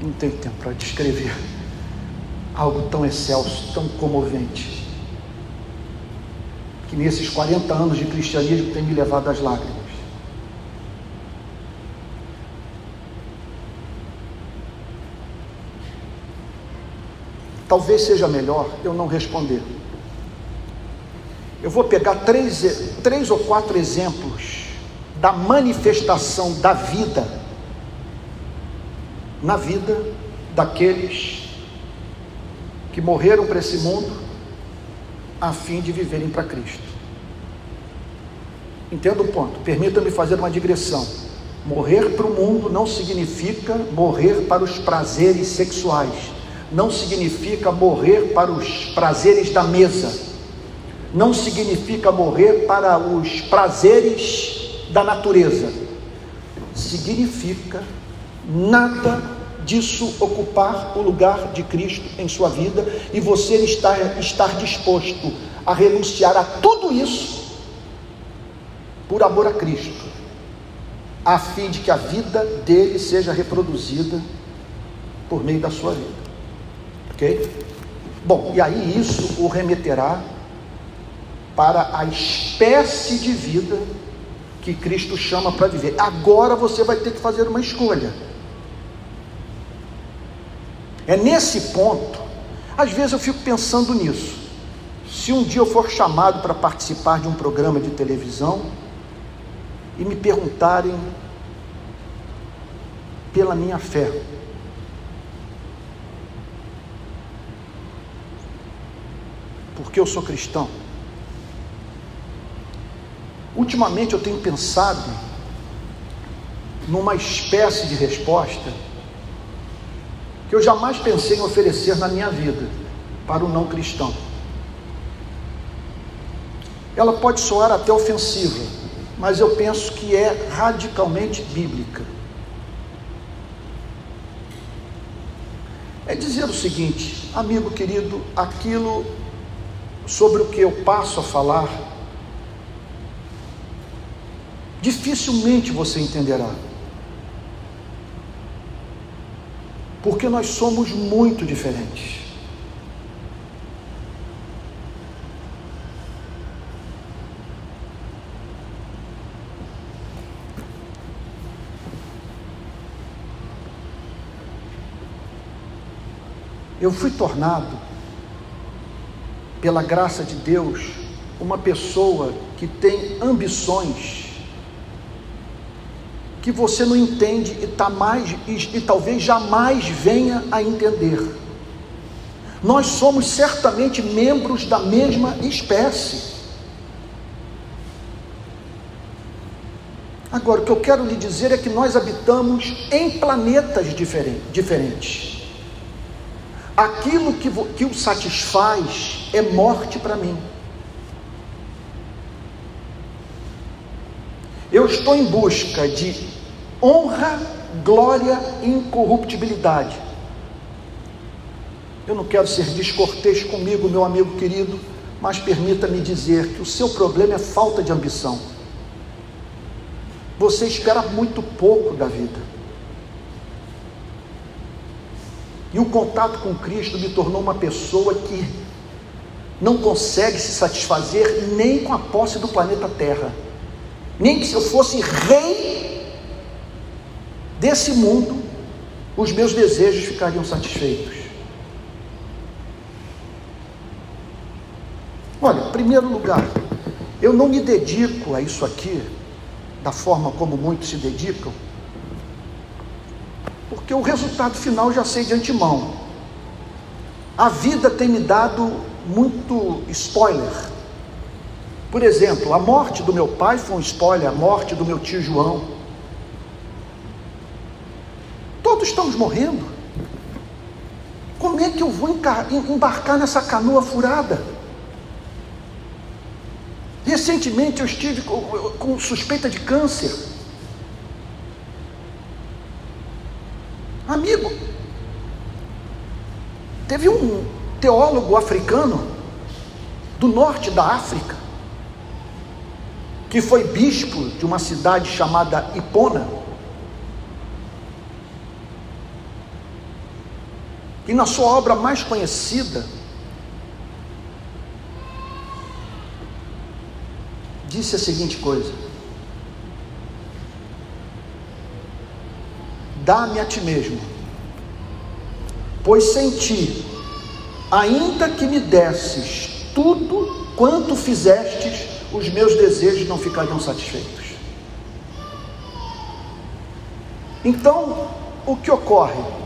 Não tem tempo para descrever algo tão excelso, tão comovente, que nesses 40 anos de cristianismo tem me levado às lágrimas. Talvez seja melhor eu não responder. Eu vou pegar três, três ou quatro exemplos da manifestação da vida na vida daqueles que morreram para esse mundo a fim de viverem para Cristo. Entenda o ponto. Permita-me fazer uma digressão. Morrer para o mundo não significa morrer para os prazeres sexuais, não significa morrer para os prazeres da mesa, não significa morrer para os prazeres da natureza, significa nada disso ocupar o lugar de Cristo em sua vida e você estar, estar disposto a renunciar a tudo isso por amor a Cristo, a fim de que a vida dele seja reproduzida por meio da sua vida. Ok? Bom, e aí isso o remeterá para a espécie de vida que Cristo chama para viver. Agora você vai ter que fazer uma escolha. É nesse ponto, às vezes eu fico pensando nisso. Se um dia eu for chamado para participar de um programa de televisão e me perguntarem pela minha fé, porque eu sou cristão. Ultimamente eu tenho pensado numa espécie de resposta que eu jamais pensei em oferecer na minha vida para o não cristão. Ela pode soar até ofensiva, mas eu penso que é radicalmente bíblica. É dizer o seguinte, amigo querido, aquilo sobre o que eu passo a falar, dificilmente você entenderá. porque nós somos muito diferentes. Eu fui tornado, pela graça de Deus, uma pessoa que tem ambições que você não entende e, tá mais, e, e talvez jamais venha a entender. Nós somos certamente membros da mesma espécie. Agora, o que eu quero lhe dizer é que nós habitamos em planetas diferentes. Aquilo que, que o satisfaz é morte para mim. Eu estou em busca de honra, glória e incorruptibilidade. Eu não quero ser descortês comigo, meu amigo querido, mas permita-me dizer que o seu problema é falta de ambição. Você espera muito pouco da vida. E o contato com Cristo me tornou uma pessoa que não consegue se satisfazer nem com a posse do planeta Terra. Nem que se eu fosse rei desse mundo, os meus desejos ficariam satisfeitos. Olha, em primeiro lugar, eu não me dedico a isso aqui da forma como muitos se dedicam, porque o resultado final já sei de antemão. A vida tem me dado muito spoiler. Por exemplo, a morte do meu pai foi um spoiler, a morte do meu tio João. Todos estamos morrendo. Como é que eu vou embarcar nessa canoa furada? Recentemente eu estive com, com suspeita de câncer. Amigo, teve um teólogo africano do norte da África, que foi bispo de uma cidade chamada Ipona que na sua obra mais conhecida disse a seguinte coisa: Dá-me a ti mesmo, pois sem ti, ainda que me desses tudo quanto fizestes, os meus desejos não ficariam satisfeitos. Então, o que ocorre?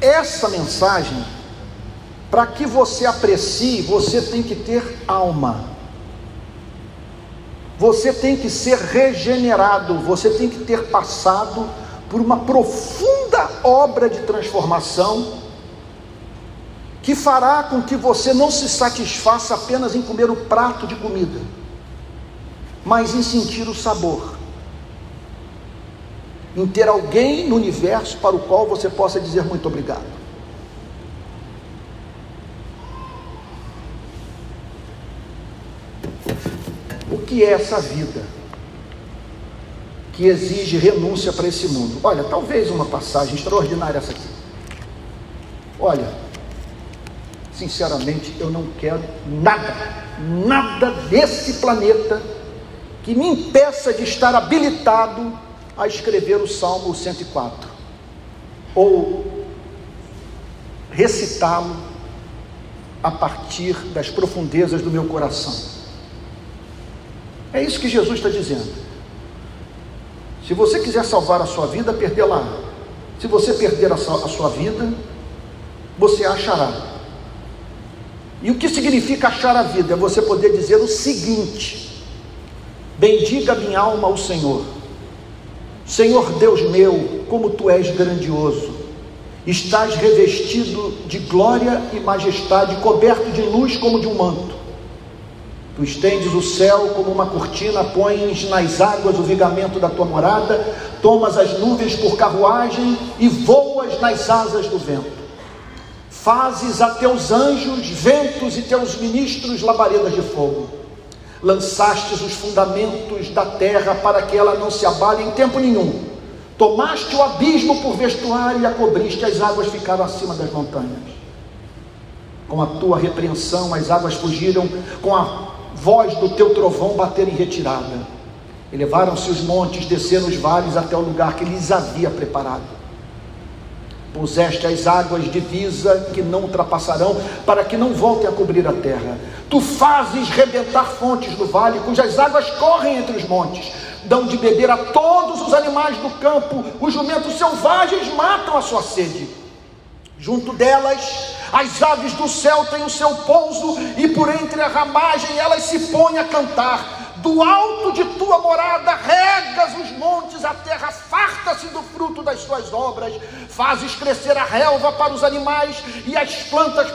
Essa mensagem, para que você aprecie, você tem que ter alma. Você tem que ser regenerado, você tem que ter passado por uma profunda obra de transformação que fará com que você não se satisfaça apenas em comer o prato de comida, mas em sentir o sabor em ter alguém no universo para o qual você possa dizer muito obrigado. O que é essa vida que exige renúncia para esse mundo? Olha, talvez uma passagem extraordinária essa aqui. Olha, sinceramente, eu não quero nada, nada desse planeta que me impeça de estar habilitado a escrever o Salmo 104 ou recitá-lo a partir das profundezas do meu coração. É isso que Jesus está dizendo. Se você quiser salvar a sua vida, perdê-la. Se você perder a sua, vida, você achará. E o que significa achar a vida? É você poder dizer o seguinte: Bendiga minha alma ao Senhor Senhor Deus meu, como tu és grandioso, estás revestido de glória e majestade, coberto de luz como de um manto. Tu estendes o céu como uma cortina, pões nas águas o vigamento da tua morada, tomas as nuvens por carruagem e voas nas asas do vento. Fazes a teus anjos ventos e teus ministros labaredas de fogo lançastes os fundamentos da terra para que ela não se abale em tempo nenhum. Tomaste o abismo por vestuário e a cobriste, as águas ficaram acima das montanhas. Com a tua repreensão, as águas fugiram, com a voz do teu trovão bater em retirada. Elevaram-se os montes, desceram os vales até o lugar que lhes havia preparado Puseste as águas de visa que não ultrapassarão, para que não voltem a cobrir a terra. Tu fazes rebentar fontes no vale, cujas águas correm entre os montes. Dão de beber a todos os animais do campo, os jumentos selvagens matam a sua sede. Junto delas, as aves do céu têm o seu pouso, e por entre a ramagem elas se põem a cantar do alto de tua morada regas os montes, a terra farta-se do fruto das suas obras, fazes crescer a relva para os animais e as plantas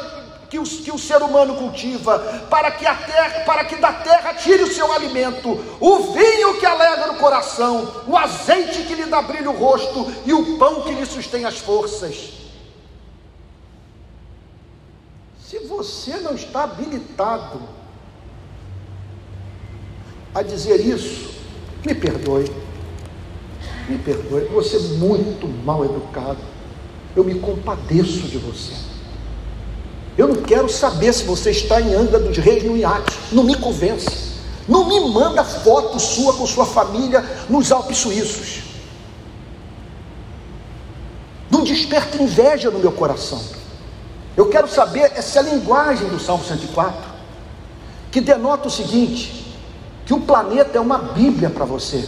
que o, que o ser humano cultiva, para que a terra, para que da terra tire o seu alimento, o vinho que alegra o coração, o azeite que lhe dá brilho o rosto e o pão que lhe sustém as forças. Se você não está habilitado a dizer isso, me perdoe, me perdoe, você é muito mal educado, eu me compadeço de você. Eu não quero saber se você está em Angra dos Reis no iate, não me convence. Não me manda foto sua com sua família nos Alpes Suíços. Não desperta inveja no meu coração. Eu quero saber essa é linguagem do Salmo 104, que denota o seguinte: que o planeta é uma Bíblia para você.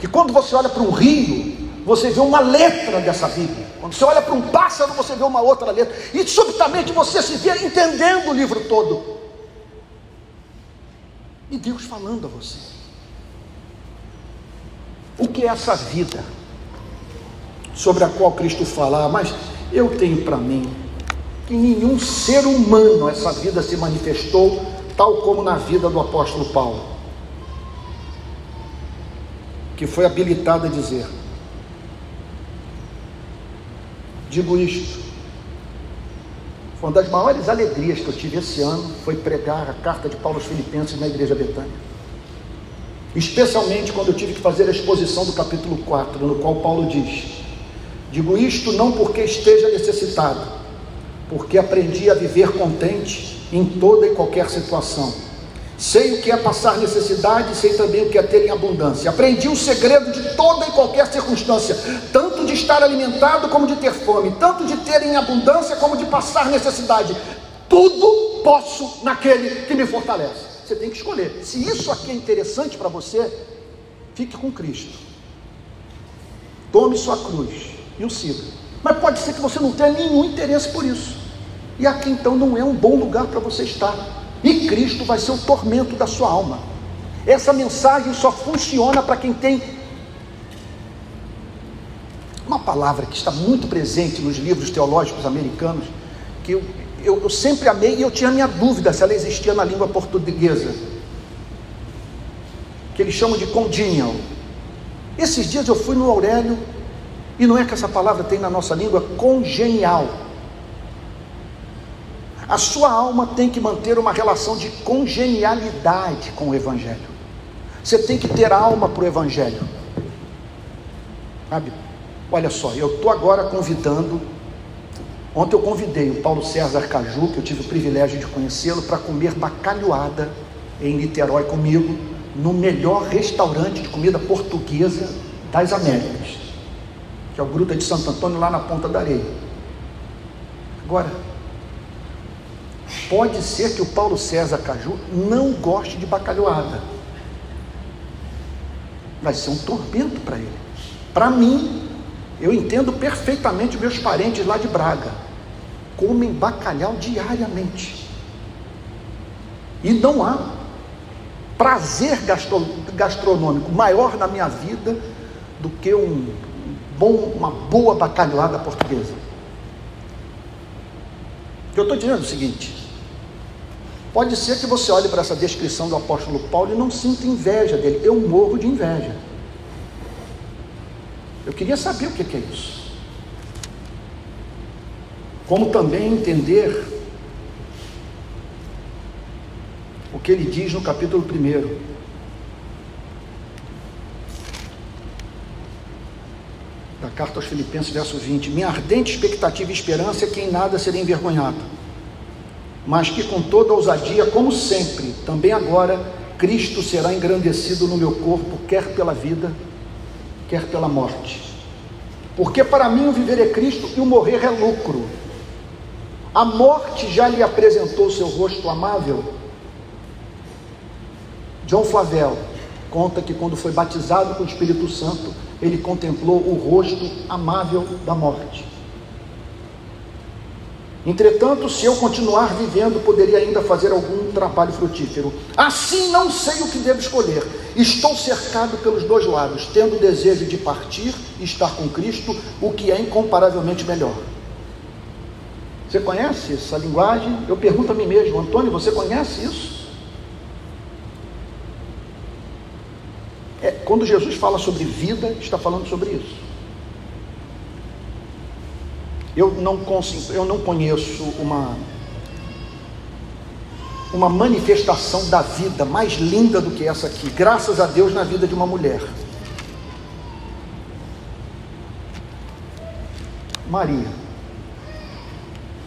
Que quando você olha para um rio, você vê uma letra dessa Bíblia. Quando você olha para um pássaro, você vê uma outra letra. E subitamente você se vê entendendo o livro todo. E Deus falando a você. O que é essa vida sobre a qual Cristo fala? Ah, mas eu tenho para mim que nenhum ser humano essa vida se manifestou tal como na vida do apóstolo Paulo, que foi habilitado a dizer: Digo isto, uma das maiores alegrias que eu tive esse ano foi pregar a carta de Paulo aos Filipenses na Igreja Betânia. Especialmente quando eu tive que fazer a exposição do capítulo 4, no qual Paulo diz: Digo isto não porque esteja necessitado, porque aprendi a viver contente em toda e qualquer situação. Sei o que é passar necessidade, sei também o que é ter em abundância. Aprendi o segredo de toda e qualquer circunstância, tanto de estar alimentado como de ter fome, tanto de ter em abundância como de passar necessidade. Tudo posso naquele que me fortalece. Você tem que escolher. Se isso aqui é interessante para você, fique com Cristo. Tome sua cruz e o siga. Mas pode ser que você não tenha nenhum interesse por isso. E aqui então não é um bom lugar para você estar. E Cristo vai ser o tormento da sua alma. Essa mensagem só funciona para quem tem uma palavra que está muito presente nos livros teológicos americanos, que eu, eu, eu sempre amei e eu tinha minha dúvida se ela existia na língua portuguesa, que eles chamam de congenial. Esses dias eu fui no Aurélio, e não é que essa palavra tem na nossa língua congenial. A sua alma tem que manter uma relação de congenialidade com o Evangelho. Você tem que ter alma para o Evangelho. Sabe? Olha só, eu estou agora convidando Ontem eu convidei o Paulo César Caju, que eu tive o privilégio de conhecê-lo, para comer bacalhoada em Niterói comigo, no melhor restaurante de comida portuguesa das Américas, que é o Gruta de Santo Antônio, lá na Ponta da Areia. Agora, pode ser que o Paulo César Caju não goste de bacalhoada. Vai ser um tormento para ele. Para mim, eu entendo perfeitamente meus parentes lá de Braga. Comem bacalhau diariamente. E não há prazer gastronômico maior na minha vida do que um bom, uma boa bacalhoada portuguesa. Eu estou dizendo o seguinte: pode ser que você olhe para essa descrição do apóstolo Paulo e não sinta inveja dele. Eu morro de inveja. Eu queria saber o que é isso. Como também entender o que ele diz no capítulo 1. Da carta aos Filipenses, verso 20: Minha ardente expectativa e esperança é que em nada serei envergonhado, mas que com toda ousadia, como sempre, também agora, Cristo será engrandecido no meu corpo, quer pela vida, quer pela morte. Porque para mim o viver é Cristo e o morrer é lucro. A morte já lhe apresentou seu rosto amável. John Flavel conta que quando foi batizado com o Espírito Santo, ele contemplou o rosto amável da morte. Entretanto, se eu continuar vivendo, poderia ainda fazer algum trabalho frutífero. Assim não sei o que devo escolher. Estou cercado pelos dois lados, tendo o desejo de partir e estar com Cristo, o que é incomparavelmente melhor. Você conhece essa linguagem? Eu pergunto a mim mesmo, Antônio, você conhece isso? É, quando Jesus fala sobre vida, está falando sobre isso. Eu não, consigo, eu não conheço uma, uma manifestação da vida mais linda do que essa aqui, graças a Deus, na vida de uma mulher. Maria.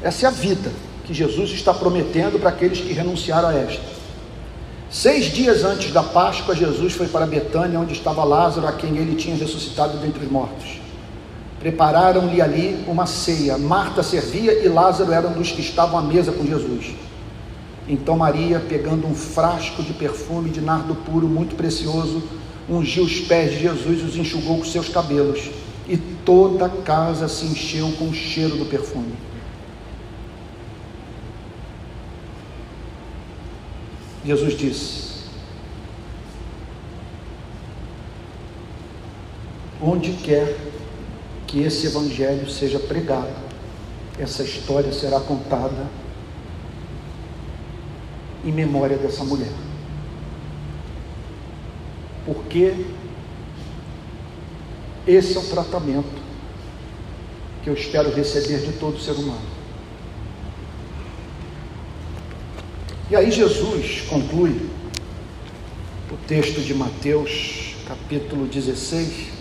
Essa é a vida que Jesus está prometendo para aqueles que renunciaram a esta. Seis dias antes da Páscoa, Jesus foi para Betânia, onde estava Lázaro, a quem ele tinha ressuscitado dentre os mortos. Prepararam-lhe ali uma ceia. Marta servia e Lázaro era um dos que estavam à mesa com Jesus. Então Maria, pegando um frasco de perfume de nardo puro muito precioso, ungiu os pés de Jesus e os enxugou com seus cabelos. E toda a casa se encheu com o cheiro do perfume. Jesus disse: Onde quer que esse evangelho seja pregado, essa história será contada em memória dessa mulher. Porque esse é o tratamento que eu espero receber de todo ser humano. E aí Jesus conclui o texto de Mateus, capítulo 16,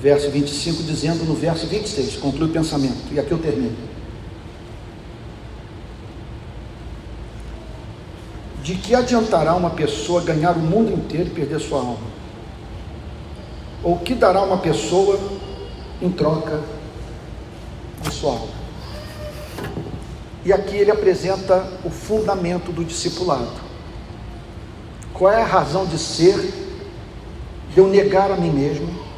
verso 25, dizendo no verso 26, conclui o pensamento, e aqui eu termino. De que adiantará uma pessoa ganhar o mundo inteiro e perder sua alma? Ou que dará uma pessoa em troca de sua alma? E aqui ele apresenta o fundamento do discipulado. Qual é a razão de ser de eu negar a mim mesmo,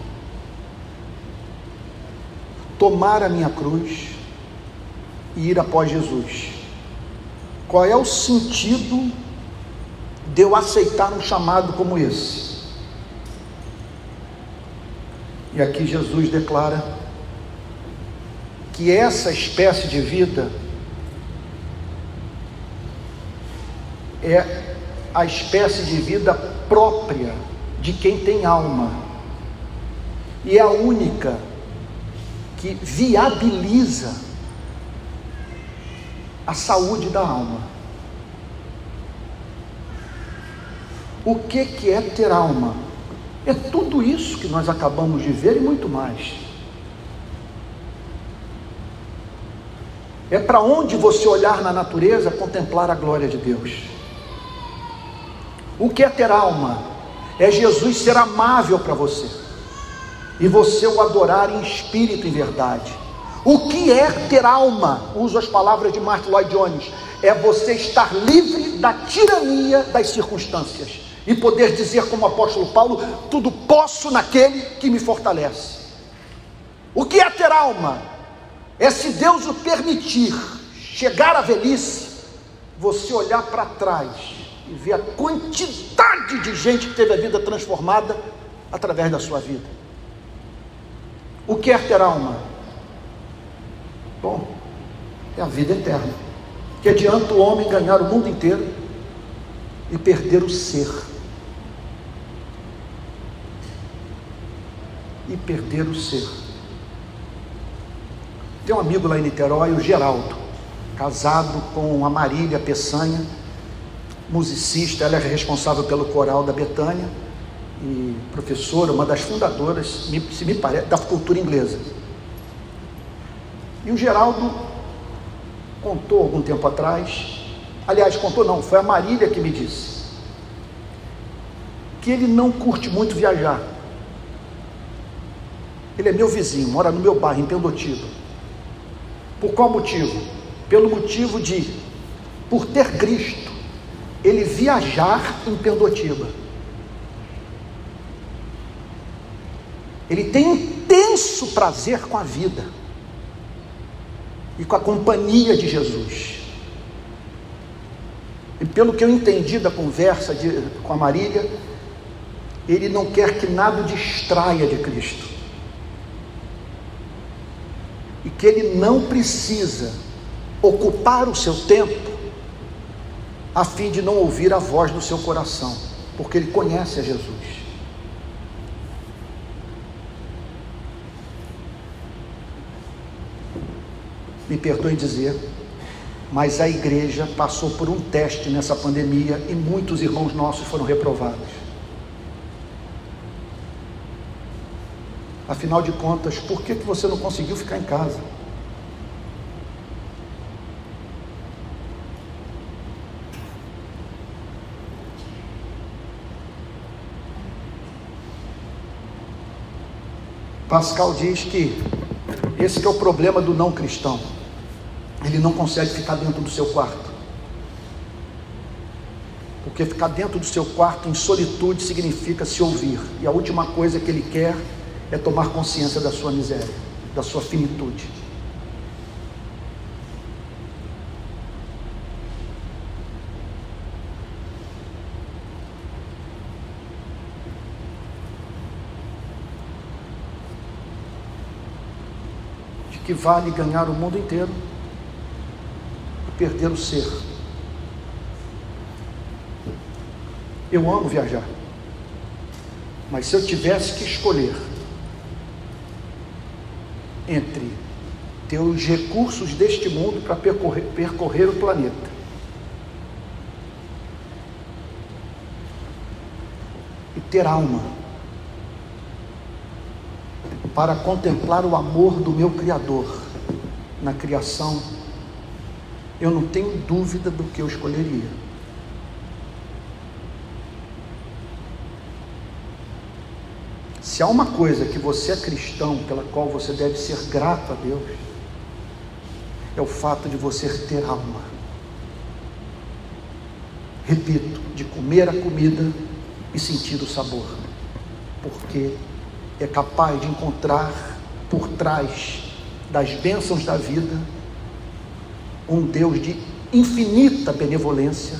tomar a minha cruz e ir após Jesus? Qual é o sentido de eu aceitar um chamado como esse? E aqui Jesus declara que essa espécie de vida é a espécie de vida própria de quem tem alma. E é a única que viabiliza a saúde da alma. O que, que é ter alma? É tudo isso que nós acabamos de ver e muito mais. É para onde você olhar na natureza contemplar a glória de Deus. O que é ter alma? É Jesus ser amável para você e você o adorar em espírito e verdade. O que é ter alma? Uso as palavras de Martin Lloyd Jones. É você estar livre da tirania das circunstâncias e poder dizer, como o apóstolo Paulo: tudo posso naquele que me fortalece. O que é ter alma? É se Deus o permitir chegar à velhice, você olhar para trás e ver a quantidade de gente que teve a vida transformada através da sua vida. O que é ter alma? Bom, é a vida eterna. Que adianta o homem ganhar o mundo inteiro e perder o ser. E perder o ser. Tem um amigo lá em Niterói, o Geraldo, casado com a Marília Peçanha musicista, ela é responsável pelo coral da Betânia e professora, uma das fundadoras, se me parece, da cultura inglesa. E o Geraldo contou algum tempo atrás, aliás, contou não, foi a Marília que me disse, que ele não curte muito viajar. Ele é meu vizinho, mora no meu bairro, em Pendotiba. Por qual motivo? Pelo motivo de, por ter Cristo, ele viajar em Pendotiba. Ele tem intenso prazer com a vida e com a companhia de Jesus. E pelo que eu entendi da conversa de, com a Marília, ele não quer que nada distraia de Cristo. E que ele não precisa ocupar o seu tempo a fim de não ouvir a voz do seu coração, porque ele conhece a Jesus. Me perdoem dizer, mas a igreja passou por um teste nessa pandemia e muitos irmãos nossos foram reprovados. Afinal de contas, por que, que você não conseguiu ficar em casa? Pascal diz que esse é o problema do não cristão. Ele não consegue ficar dentro do seu quarto. Porque ficar dentro do seu quarto em solitude significa se ouvir. E a última coisa que ele quer é tomar consciência da sua miséria, da sua finitude. que vale ganhar o mundo inteiro perder o ser. Eu amo viajar, mas se eu tivesse que escolher entre ter os recursos deste mundo para percorrer, percorrer o planeta e ter alma, para contemplar o amor do meu Criador na criação, eu não tenho dúvida do que eu escolheria. Se há uma coisa que você é cristão, pela qual você deve ser grato a Deus, é o fato de você ter alma. Repito, de comer a comida e sentir o sabor, porque é capaz de encontrar por trás das bênçãos da vida um Deus de infinita benevolência,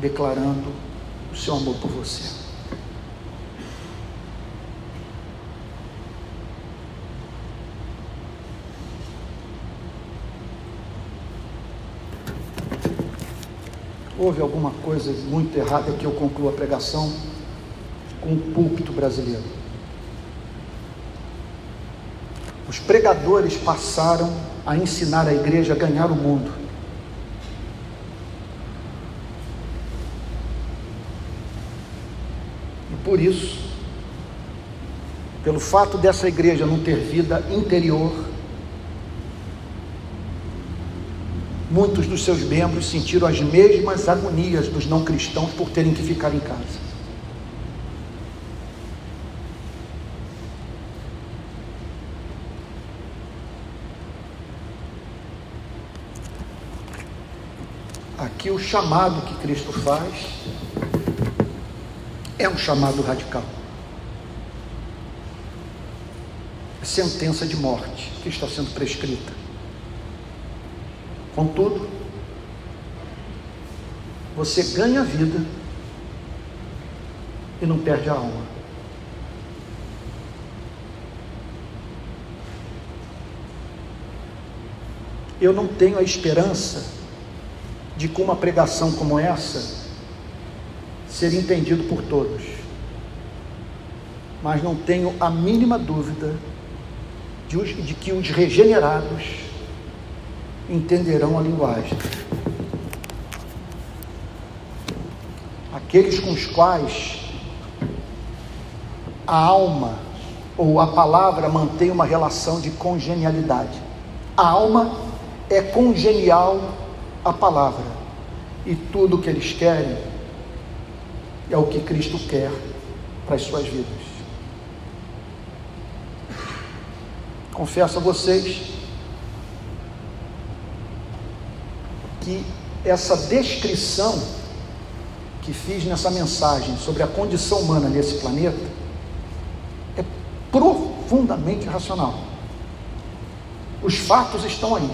declarando o seu amor por você. Houve alguma coisa muito errada que eu concluo a pregação com o púlpito brasileiro. Os pregadores passaram a ensinar a igreja a ganhar o mundo. E por isso, pelo fato dessa igreja não ter vida interior, muitos dos seus membros sentiram as mesmas agonias dos não cristãos por terem que ficar em casa. Aqui o chamado que Cristo faz é um chamado radical. Sentença de morte que está sendo prescrita. Contudo, você ganha a vida e não perde a alma. Eu não tenho a esperança de como uma pregação como essa ser entendido por todos. Mas não tenho a mínima dúvida de, de que os regenerados entenderão a linguagem. Aqueles com os quais a alma ou a palavra mantém uma relação de congenialidade. A alma é congenial à palavra, e tudo o que eles querem é o que Cristo quer para as suas vidas. Confesso a vocês que essa descrição que fiz nessa mensagem sobre a condição humana nesse planeta é profundamente racional. Os fatos estão aí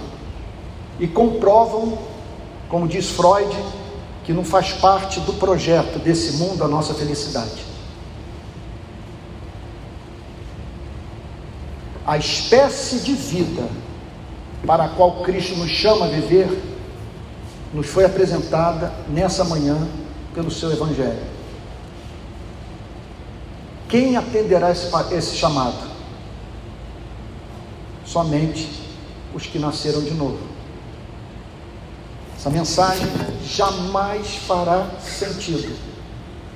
e comprovam, como diz Freud, que não faz parte do projeto desse mundo a nossa felicidade. A espécie de vida para a qual Cristo nos chama a viver nos foi apresentada nessa manhã pelo seu Evangelho. Quem atenderá esse, esse chamado? Somente os que nasceram de novo. Essa mensagem jamais fará sentido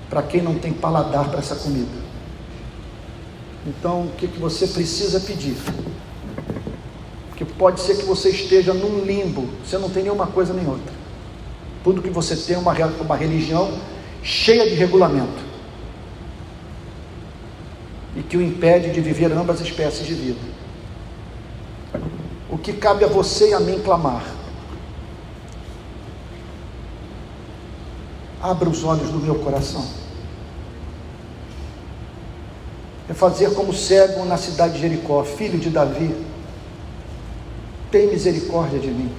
para quem não tem paladar para essa comida. Então, o que, que você precisa pedir? Porque pode ser que você esteja num limbo, você não tem nenhuma coisa nem outra. Tudo que você tem é uma, uma religião cheia de regulamento e que o impede de viver ambas espécies de vida. O que cabe a você e a mim clamar? Abra os olhos do meu coração. É fazer como cego na cidade de Jericó, filho de Davi, tem misericórdia de mim.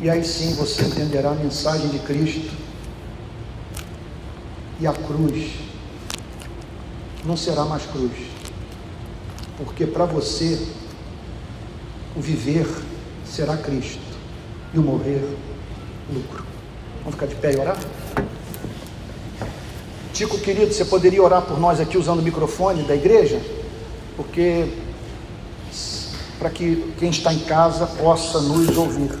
E aí sim você entenderá a mensagem de Cristo. E a cruz não será mais cruz. Porque para você o viver será Cristo e o morrer lucro. Vamos ficar de pé e orar? Tico querido, você poderia orar por nós aqui usando o microfone da igreja? Porque para que quem está em casa possa nos ouvir.